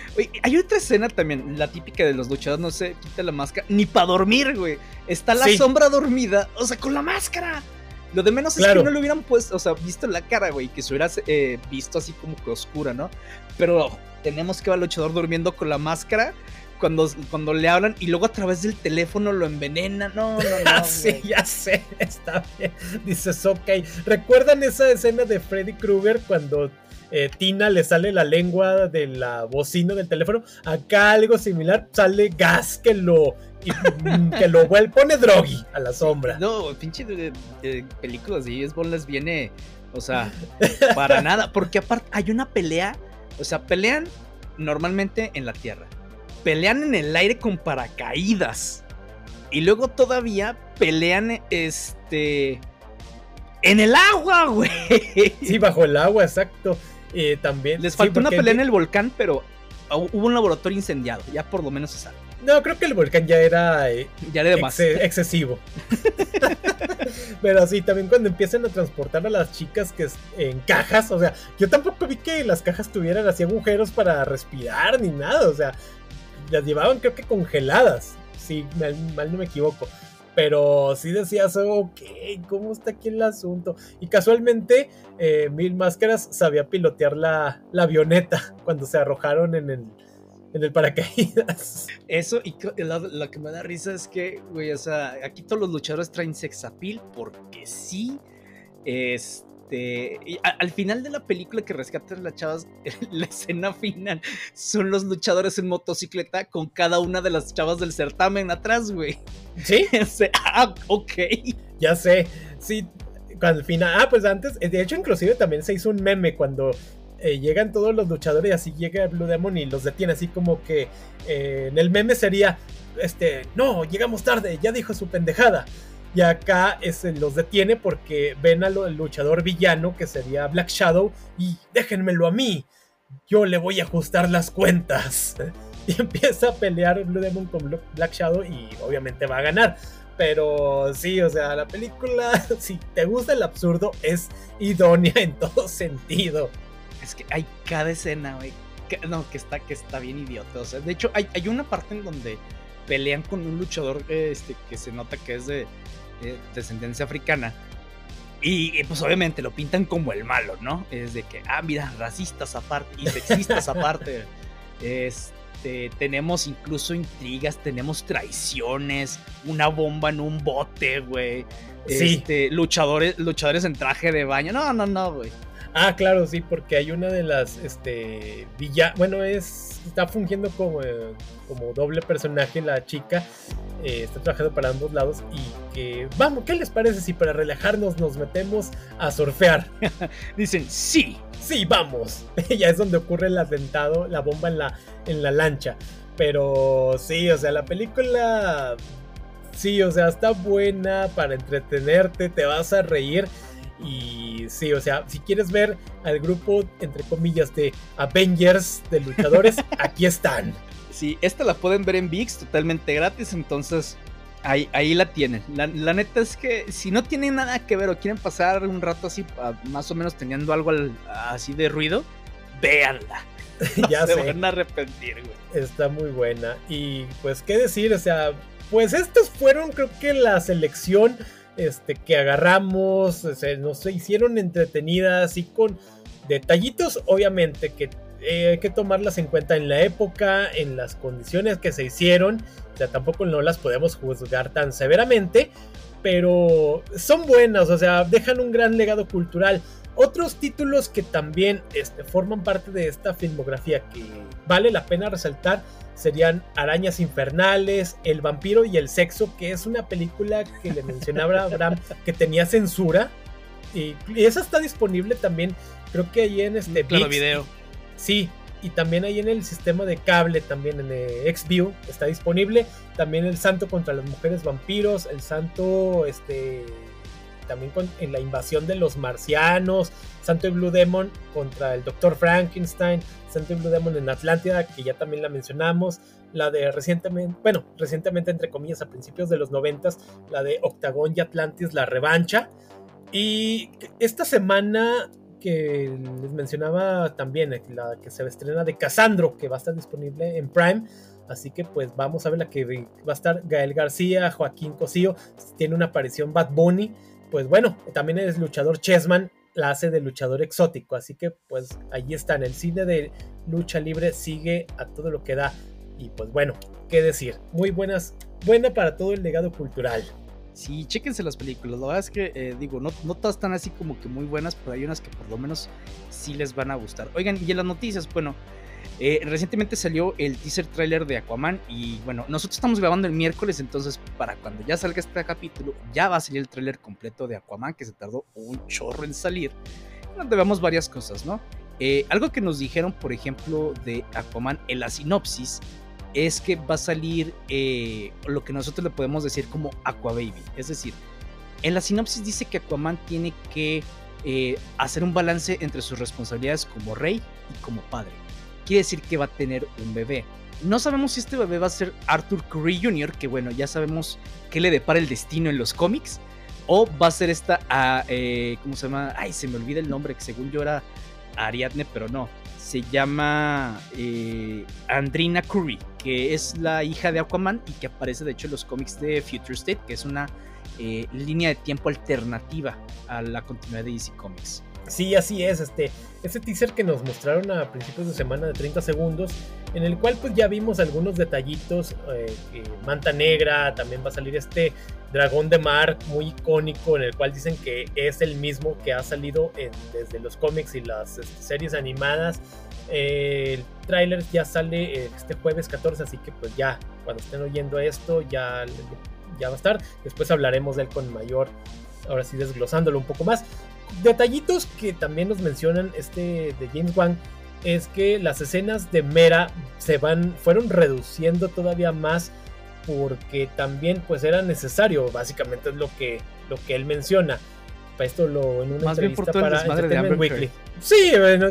hay otra escena también, la típica de los luchadores, no sé, quita la máscara, ni para dormir, güey. Está la sombra dormida, o sea, con la máscara. Lo de menos es que no le hubieran puesto, o sea, visto la cara, güey, que se hubiera eh, visto así como que oscura, ¿no? Pero tenemos que ver al luchador durmiendo con la máscara cuando, cuando le hablan y luego a través del teléfono lo envenena. No, no, no. sí, ya sé, está bien. Dices, ok. ¿Recuerdan esa escena de Freddy Krueger cuando eh, Tina le sale la lengua de la bocina del teléfono. Acá algo similar, sale gas que lo mm, que lo vuelve, pone drogui a la sombra. No, pinche de, películas James Bond les viene, o sea, para nada, porque aparte hay una pelea, o sea, pelean normalmente en la tierra, pelean en el aire con paracaídas y luego todavía pelean este en el agua, güey. Sí, bajo el agua, exacto también. Les faltó una pelea en el volcán, pero hubo un laboratorio incendiado. Ya por lo menos se sabe. No, creo que el volcán ya era, eh, ya era excesivo. Pero sí, también cuando empiezan a transportar a las chicas que en cajas, o sea, yo tampoco vi que las cajas tuvieran así agujeros para respirar ni nada, o sea, las llevaban creo que congeladas, si mal no me equivoco. Pero sí decías, ok, ¿cómo está aquí el asunto? Y casualmente, eh, Mil Máscaras sabía pilotear la, avioneta cuando se arrojaron en el, en el paracaídas. Eso, y lo, que me da risa es que, güey, o sea, aquí todos los luchadores traen sexapil porque sí. Este este, al final de la película que rescatan las chavas, la escena final son los luchadores en motocicleta con cada una de las chavas del certamen atrás, güey. ¿Sí? ah, ok. Ya sé. Sí, al final. Ah, pues antes, de hecho, inclusive también se hizo un meme cuando eh, llegan todos los luchadores y así llega Blue Demon y los detiene, así como que eh, en el meme sería, este, no, llegamos tarde, ya dijo su pendejada. Y acá los detiene porque ven al luchador villano, que sería Black Shadow, y déjenmelo a mí. Yo le voy a ajustar las cuentas. Y empieza a pelear Blue Demon con Black Shadow y obviamente va a ganar. Pero sí, o sea, la película, si te gusta el absurdo, es idónea en todo sentido. Es que hay cada escena, güey. no, que está, que está bien idiota. O sea, de hecho, hay, hay una parte en donde pelean con un luchador este, que se nota que es de, eh, descendencia africana. Y, pues obviamente lo pintan como el malo, ¿no? Es de que, ah, mira, racistas aparte y sexistas aparte. Este, tenemos incluso intrigas, tenemos traiciones, una bomba en un bote, güey. Este, luchadores, luchadores en traje de baño. No, no, no, güey. Ah, claro, sí, porque hay una de las, este, villa, bueno, es, está fungiendo como, como doble personaje la chica, eh, está trabajando para ambos lados y que, vamos, ¿qué les parece si para relajarnos nos metemos a surfear? Dicen, sí. Sí, vamos. ya es donde ocurre el atentado, la bomba en la, en la lancha. Pero sí, o sea, la película, sí, o sea, está buena para entretenerte, te vas a reír y sí, o sea, si quieres ver al grupo, entre comillas, de Avengers, de luchadores, aquí están. Sí, esta la pueden ver en VIX totalmente gratis, entonces ahí, ahí la tienen. La, neta es que si no tienen nada que ver o quieren pasar un rato así, más o menos teniendo algo así de ruido, véanla. ya se van a arrepentir, güey. Está muy buena. Y pues, ¿qué decir? O sea, pues estos fueron, creo que la selección este, que agarramos, nos hicieron entretenidas y con detallitos, obviamente, que eh, hay que tomarlas en cuenta en la época, en las condiciones que se hicieron. O sea, tampoco no las podemos juzgar tan severamente, pero son buenas, o sea, dejan un gran legado cultural. Otros títulos que también este, forman parte de esta filmografía que vale la pena resaltar serían Arañas Infernales, El Vampiro y el Sexo, que es una película que le mencionaba a Abraham que tenía censura. Y, esa está disponible también, creo que ahí en este... Claro, video. Sí, y también ahí en el sistema de cable, también en el XView está disponible. También el Santo contra las mujeres vampiros, el Santo, este, también con, en la invasión de los marcianos, Santo y Blue Demon contra el Doctor Frankenstein, Santo y Blue Demon en Atlántida, que ya también la mencionamos, la de recientemente, bueno, recientemente entre comillas a principios de los noventas, la de Octagon y Atlantis, la revancha. Y esta semana que les mencionaba también, la que se estrena de Casandro, que va a estar disponible en Prime. Así que pues vamos a ver la que va a estar Gael García, Joaquín Cosío, tiene una aparición Bad Bunny. Pues bueno, también es luchador Chessman, la hace de luchador exótico. Así que pues ahí está, en el cine de lucha libre sigue a todo lo que da. Y pues bueno, qué decir, muy buenas, buena para todo el legado cultural. Sí, chéquense las películas. La verdad es que, eh, digo, no, no todas están así como que muy buenas, pero hay unas que por lo menos sí les van a gustar. Oigan, y en las noticias, bueno, eh, recientemente salió el teaser trailer de Aquaman y bueno, nosotros estamos grabando el miércoles, entonces para cuando ya salga este capítulo ya va a salir el trailer completo de Aquaman que se tardó un chorro en salir. Donde vemos varias cosas, ¿no? Eh, algo que nos dijeron, por ejemplo, de Aquaman en la sinopsis es que va a salir eh, lo que nosotros le podemos decir como Aqua Baby. Es decir, en la sinopsis dice que Aquaman tiene que hacer un balance entre sus responsabilidades como rey y como padre. Quiere decir que va a tener un bebé. No sabemos si este bebé va a ser Arthur Curry Jr., que bueno, ya sabemos qué le depara el destino en los cómics. O va a ser esta, ah, eh, ¿cómo se llama? Ay, se me olvida el nombre, que según yo era Ariadne, pero no se llama eh, Andrina Curry, que es la hija de Aquaman y que aparece de hecho en los cómics de Future State, que es una eh, línea de tiempo alternativa a la continuidad de DC Comics. Sí, así es, este, ese teaser que nos mostraron a principios de semana de 30 segundos, en el cual pues ya vimos algunos detallitos, eh, Manta Negra, también va a salir este dragón de mar muy icónico, en el cual dicen que es el mismo que ha salido desde los cómics y las este, series animadas. Eh, el tráiler ya sale eh, este jueves 14, así que pues ya, cuando estén oyendo esto, ya, ya va a estar. Después hablaremos de él con mayor, ahora sí desglosándolo un poco más detallitos que también nos mencionan este de James Wan es que las escenas de Mera se van fueron reduciendo todavía más porque también pues era necesario básicamente es lo que lo que él menciona. Para esto lo en una entrevista para Entertainment Weekly. Sí bueno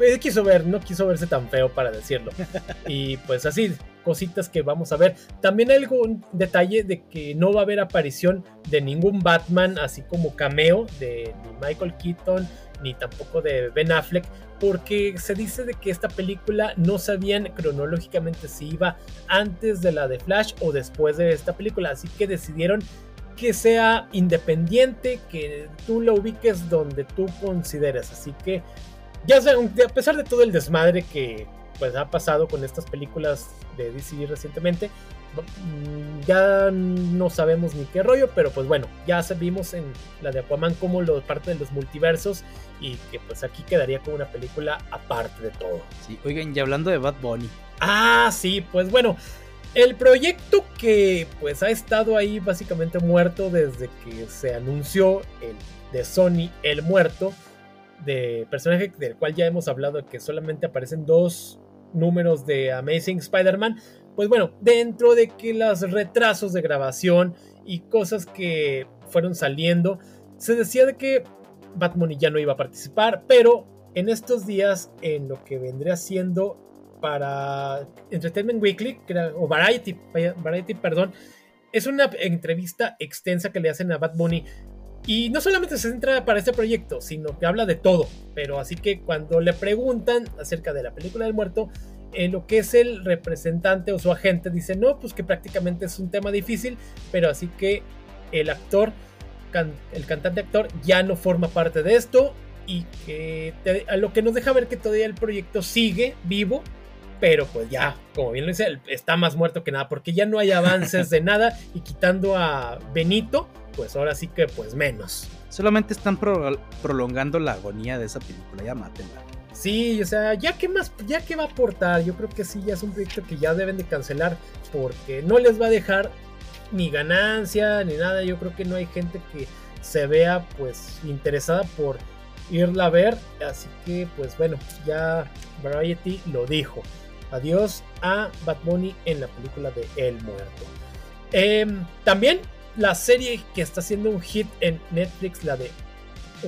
eh, quiso ver no quiso verse tan feo para decirlo. Y pues así cositas que vamos a ver. También hay algún detalle de que no va a haber aparición de ningún Batman, así como cameo de ni Michael Keaton ni tampoco de Ben Affleck, porque se dice de que esta película no sabían cronológicamente si iba antes de la de Flash o después de esta película, así que decidieron que sea independiente, que tú la ubiques donde tú consideres, así que ya sea, a pesar de todo el desmadre que pues ha pasado con estas películas de DC recientemente. Mm, ya no sabemos ni qué rollo, pero pues bueno, ya vimos en la de Aquaman como lo parte de los multiversos y que pues aquí quedaría como una película aparte de todo. Sí, oigan, y hablando de Bad Bunny. Ah, sí, pues bueno, el proyecto que pues ha estado ahí básicamente muerto desde que se anunció el de Sony El Muerto, de personaje del cual ya hemos hablado que solamente aparecen dos números de Amazing Spider-Man, pues bueno, dentro de que los retrasos de grabación y cosas que fueron saliendo, se decía de que Batman ya no iba a participar, pero en estos días, en lo que vendría siendo para Entertainment Weekly, o Variety, Variety, perdón, es una entrevista extensa que le hacen a Bad y no solamente se centra para este proyecto, sino que habla de todo. Pero así que cuando le preguntan acerca de la película del muerto, en lo que es el representante o su agente dice, no, pues que prácticamente es un tema difícil, pero así que el actor, el cantante actor ya no forma parte de esto y que a lo que nos deja ver que todavía el proyecto sigue vivo, pero pues ya, como bien lo dice, está más muerto que nada, porque ya no hay avances de nada y quitando a Benito, pues ahora sí que pues menos. Solamente están prolongando la agonía de esa película, ya mátenla. Sí, o sea, ya que más, ya que va a aportar, yo creo que sí, ya es un proyecto que ya deben de cancelar porque no les va a dejar ni ganancia ni nada. Yo creo que no hay gente que se vea pues interesada por irla a ver. Así que pues bueno, ya Variety lo dijo. Adiós a Bad Bunny en la película de El Muerto. Em, también la serie que está haciendo un hit en Netflix, la de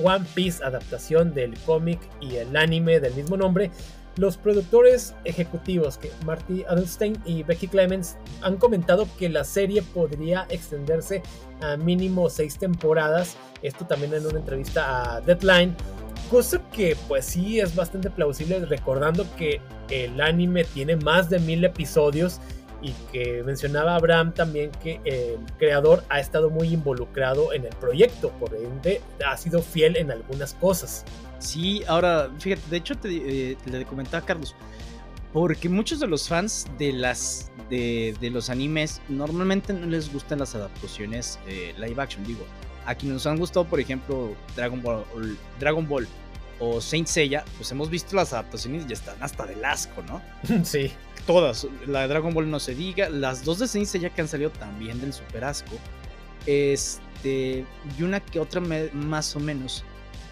One Piece, adaptación del cómic y el anime del mismo nombre, los productores ejecutivos, que Marty Adelstein y Becky Clemens, han comentado que la serie podría extenderse a mínimo seis temporadas. Esto también en una entrevista a Deadline. Cosa que pues sí es bastante plausible recordando que el anime tiene más de mil episodios y que mencionaba Abraham también que el creador ha estado muy involucrado en el proyecto, por ende ha sido fiel en algunas cosas. Sí, ahora, fíjate, de hecho te, eh, le comentaba a Carlos, porque muchos de los fans de las de, los animes normalmente no les gustan las adaptaciones eh, live action, digo. A quienes nos han gustado, por ejemplo, Dragon Ball, Dragon Ball o Saint Seiya, pues hemos visto las adaptaciones y ya están hasta del asco, ¿no? Sí todas. La de Dragon Ball no se diga. Las dos de Saint ya que han salido también del super asco. Este. Y una que otra más o menos.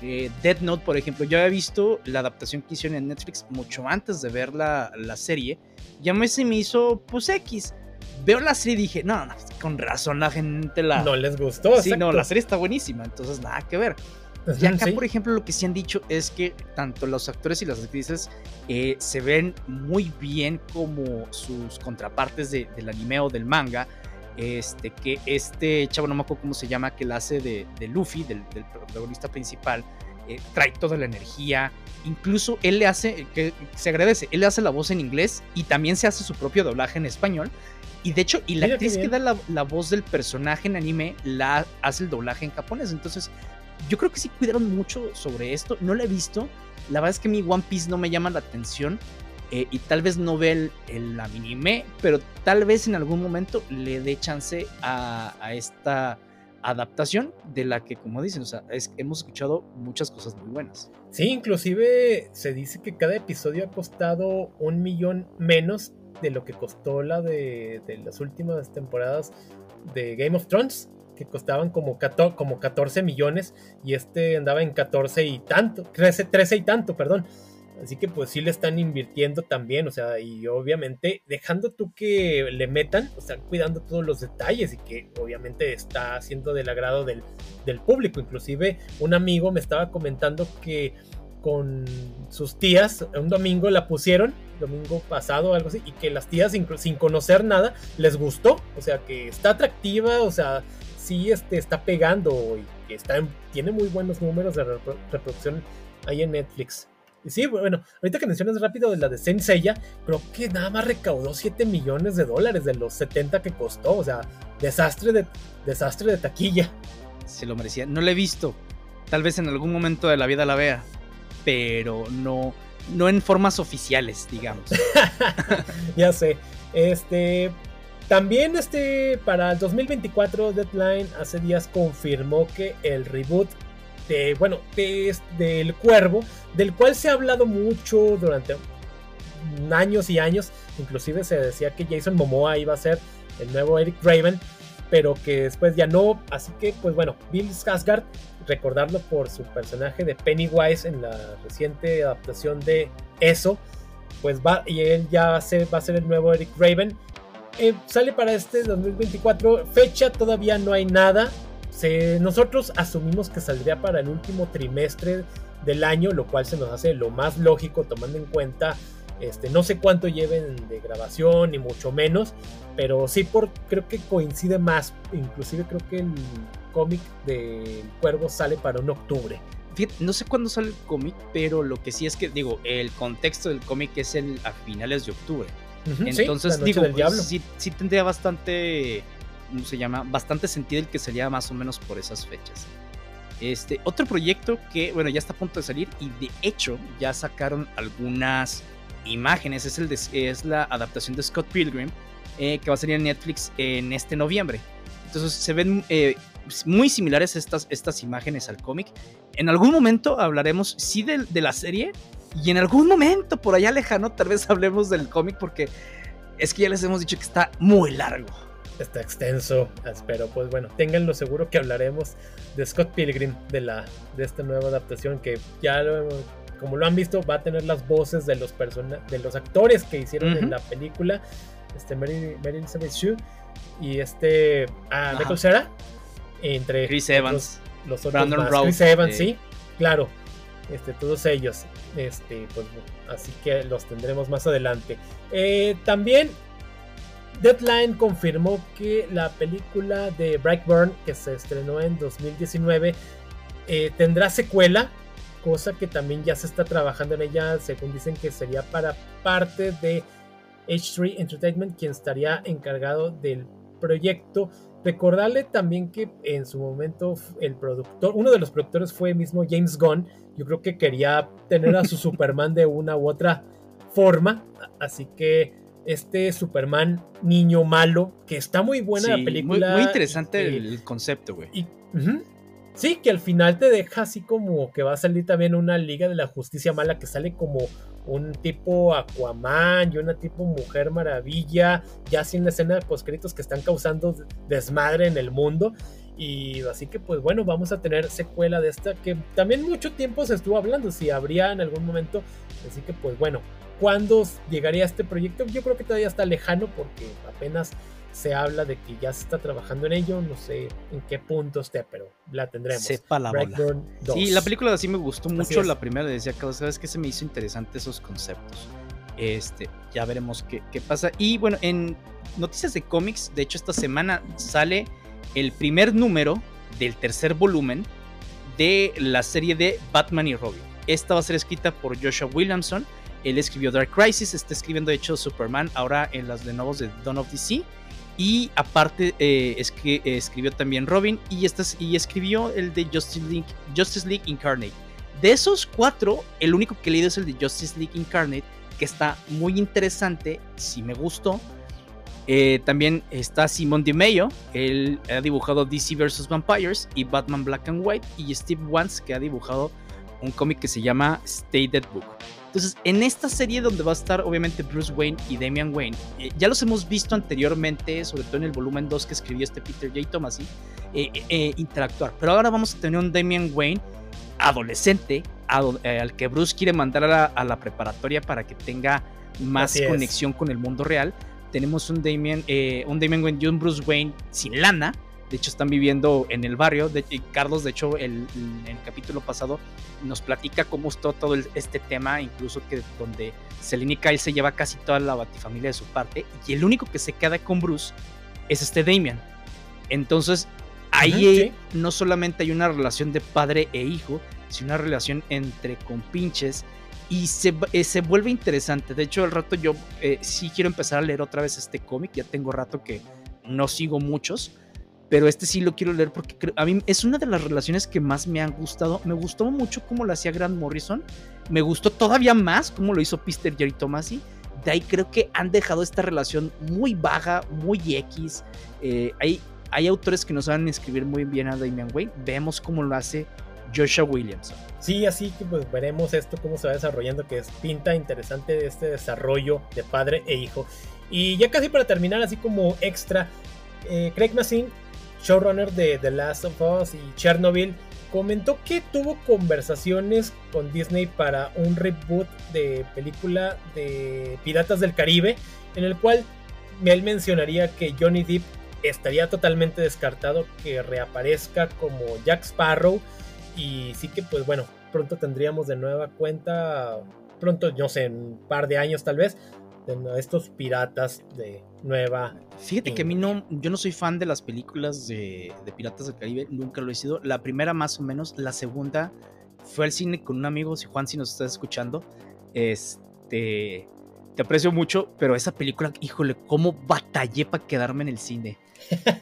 Eh, Dead Note, por ejemplo. Yo había visto la adaptación que hicieron en Netflix mucho antes de ver la, la serie. Ya me se me hizo, pues X. Veo la serie y dije, no, no, con razón la gente la. No les gustó. Sí, no, la serie está buenísima. Entonces, nada que ver. Y acá, por ejemplo, lo que sí han dicho es que tanto los actores y las actrices eh, se ven muy bien como sus contrapartes del anime o del manga. Este, que este chavo, no me acuerdo cómo se llama, que la hace de, Luffy, del, protagonista principal, eh, trae toda la energía. Incluso él le hace, que se agradece, él le hace la voz en inglés y también se hace su propio doblaje en español. Y de hecho, y la actriz que da la, la, voz del personaje en anime la hace el doblaje en japonés. Entonces, yo creo que sí cuidaron mucho sobre esto. No lo he visto. La verdad es que mi One Piece no me llama la atención. Eh, y tal vez no ve el, el, anime, pero tal vez en algún momento le dé chance a, esta adaptación de la que, como dicen, o sea, hemos escuchado muchas cosas muy buenas. Sí, inclusive se dice que cada episodio ha costado un millón menos de lo que costó la de las últimas temporadas de Game of Thrones que costaban como, como 14 millones y este andaba en 14 y tanto, 13, 13 y tanto, perdón. Así que pues sí le están invirtiendo también, o sea, y obviamente dejando tú que le metan, o sea, cuidando todos los detalles y que obviamente está haciendo del agrado del, del público. Inclusive un amigo me estaba comentando que con sus tías, un domingo la pusieron, domingo pasado algo así, y que las tías sin, sin conocer nada les gustó, o sea, que está atractiva, o sea, sí este, está pegando y que está tiene muy buenos números de reproducción ahí en Netflix. Y sí, bueno, ahorita que mencionas rápido de la de Senseiya, creo que nada más recaudó 7 millones de dólares de los 70 que costó. O sea, desastre de, desastre de taquilla. Se lo merecía. No la he visto. Tal vez en algún momento de la vida la vea. Pero no, no en formas oficiales, digamos. ya sé. Este, también este, para el 2024 Deadline hace días confirmó que el reboot de, bueno, de, del Cuervo, del cual se ha hablado mucho durante años y años, inclusive se decía que Jason Momoa iba a ser el nuevo Eric Raven, pero que después ya no, así que pues bueno, Bill Skarsgård, recordarlo por su personaje de Pennywise en la reciente adaptación de eso, pues va, y él ya va a ser, va a ser el nuevo Eric Raven, eh, sale para este 2024. Fecha todavía no hay nada. nosotros asumimos que saldría para el último trimestre del año, lo cual se nos hace lo más lógico tomando en cuenta, este, no sé cuánto lleven de grabación ni mucho menos, pero sí por, creo que coincide más, inclusive creo que el cómic del cuervo sale para un octubre. no sé cuándo sale el cómic, pero lo que sí es que, digo, el contexto del cómic es el, a finales de octubre. Entonces, digo, pues, sí, tendría bastante, ¿cómo se llama? Bastante sentido el que sería más o menos por esas fechas. Este, otro proyecto que, bueno, ya está a punto de salir y de hecho ya sacaron algunas imágenes, es, el es la adaptación de Scott Pilgrim eh, que va a salir en Netflix en este noviembre. Entonces se ven eh, muy similares estas, estas imágenes al cómic. En algún momento hablaremos, sí, de, de la serie y en algún momento por allá lejano tal vez hablemos del cómic porque es que ya les hemos dicho que está muy largo. Está extenso, pero pues bueno, ténganlo seguro que hablaremos de Scott Pilgrim, de, la, de esta nueva adaptación que ya como lo han visto, va a tener las voces de los, de los actores que hicieron en la película, este Mary, Elizabeth Shue y este ah, Michael Cera, entre Chris Evans, los, otros Brandon Chris Evans, sí, claro, este, todos ellos, este, pues así que los tendremos más adelante. Eh, también Deadline confirmó que la película de Brightburn, que se estrenó en 2019, eh, tendrá secuela, cosa que también ya se está trabajando en ella, según dicen que sería para parte de H3 Entertainment, quien estaría encargado del proyecto. Recordarle también que en su momento el productor, uno de los productores fue mismo James Gunn. Yo creo que quería tener a su Superman de una u otra forma. Así que este Superman niño malo, que está muy buena la película. Muy, interesante el concepto, güey. Sí, que al final te deja así como que va a salir también una Liga de la Justicia Mala que sale como un tipo Aquaman y una tipo Mujer Maravilla, ya sin escena de créditos que están causando desmadre en el mundo. Y así que pues bueno, vamos a tener secuela de esta que también mucho tiempo se estuvo hablando si habría en algún momento. Así que pues bueno, ¿Cuándo llegaría este proyecto? Yo creo que todavía está lejano porque apenas se habla de que ya se está trabajando en ello. No sé en qué punto esté, pero la tendremos. Sepa la bola. Sí, la película sí me gustó mucho. La primera decía que sabes que se me hizo interesante esos conceptos. Este, ya veremos qué, qué pasa. Y bueno, en noticias de cómics, de hecho, esta semana sale el primer número del tercer volumen de la serie de Batman y Robin. Esta va a ser escrita por Joshua Williamson él escribió Dark Crisis, está escribiendo de hecho Superman ahora en las de nuevos de Dawn of DC. Y aparte eh, es que, escribió también Robin y, y escribió el de Justice League, Justice League Incarnate. De esos cuatro, el único que he leído es el de Justice League Incarnate, que está muy interesante, si me gustó. Eh, también está Simon DeMayo, él ha dibujado DC vs. Vampires y Batman Black and White, y Steve Wans, que ha dibujado un cómic que se llama Stay Dead Book. Entonces, en esta serie donde va a estar obviamente Bruce Wayne y Damian Wayne, eh, ya los hemos visto anteriormente, sobre todo en el volumen 2 que escribió este Peter J. Thomas, eh, eh, interactuar. Pero ahora vamos a tener un Damian Wayne adolescente al que Bruce quiere mandar a la, preparatoria para que tenga más conexión con el mundo real. Tenemos un Damian, un Damian Wayne y un Bruce Wayne sin lana de hecho, están viviendo en el barrio. De, Carlos, de hecho, el, en el capítulo pasado nos platica cómo está todo este tema, incluso que donde Selene y Kyle se lleva casi toda la batifamilia de su parte, y el único que se queda con Bruce es este Damian. Entonces, ahí no solamente hay una relación de padre e hijo, sino una relación entre compinches y se, eh, se vuelve interesante. De hecho, al rato yo eh, sí quiero empezar a leer otra vez este cómic. Ya tengo rato que no sigo muchos pero este sí lo quiero leer porque a mí es una de las relaciones que más me han gustado. Me gustó mucho cómo lo hacía Grant Morrison. Me gustó todavía más cómo lo hizo Pister Jerry Tomasi. De ahí creo que han dejado esta relación muy baja, muy X. Eh, hay, hay autores que no saben escribir muy bien a Damian Wayne. Vemos cómo lo hace Joshua Williamson. Sí, así que pues veremos esto cómo se va desarrollando, que es pinta interesante este desarrollo de padre e hijo. Y ya casi para terminar, así como extra, eh, Craig Massin showrunner de The Last of Us y Chernobyl, comentó que tuvo conversaciones con Disney para un reboot de película de Piratas del Caribe, en el cual él mencionaría que Johnny Depp estaría totalmente descartado que reaparezca como Jack Sparrow y sí que pues bueno, pronto tendríamos de nueva cuenta, pronto no sé, en un par de años tal vez, estos piratas de nueva. Fíjate que a mí no, yo no soy fan de las películas de, Piratas del Caribe, nunca lo he sido. La primera más o menos, la segunda fue al cine con un amigo, si Juan si nos estás escuchando, este, te aprecio mucho, pero esa película, híjole, cómo batallé para quedarme en el cine.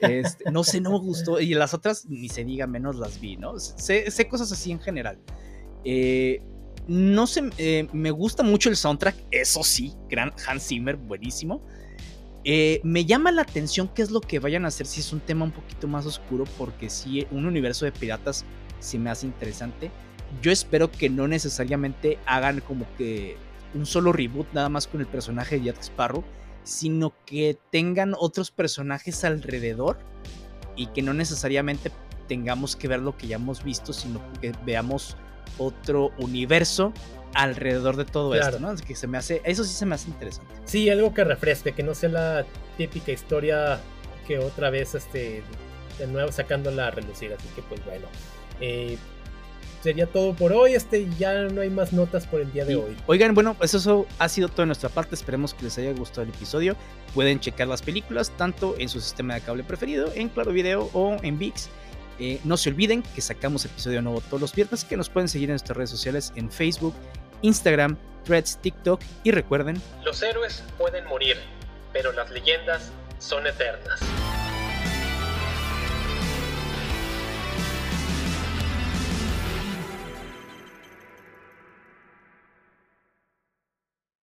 Este, no sé, no me gustó. Y las otras, ni se diga, menos las vi, ¿no? Sé, sé cosas así en general. Eh, no sé, eh, me gusta mucho el soundtrack, eso sí, gran Hans Zimmer, buenísimo. Eh, me llama la atención qué es lo que vayan a hacer si es un tema un poquito más oscuro, porque si un universo de piratas sí me hace interesante. Yo espero que no necesariamente hagan como que un solo reboot nada más con el personaje de Jack Sparrow, sino que tengan otros personajes alrededor y que no necesariamente tengamos que ver lo que ya hemos visto, sino que veamos otro universo alrededor de todo esto, ¿no? Que se me hace, eso sí se me hace interesante. Sí, algo que refresque, que no sea la típica historia que otra vez, este, de nuevo sacándola a relucir, así que pues bueno. Eh, sería todo por hoy. Este ya no hay más notas por el día de hoy. Oigan, bueno, pues eso ha sido todo de nuestra parte. Esperemos que les haya gustado el episodio. Pueden checar las películas tanto en su sistema de cable preferido, en Claro Video o en VIX. Eh, no se olviden que sacamos episodio nuevo todos los viernes, que nos pueden seguir en nuestras redes sociales en Facebook, Instagram, Threads, TikTok y recuerden, los héroes pueden morir, pero las leyendas son eternas.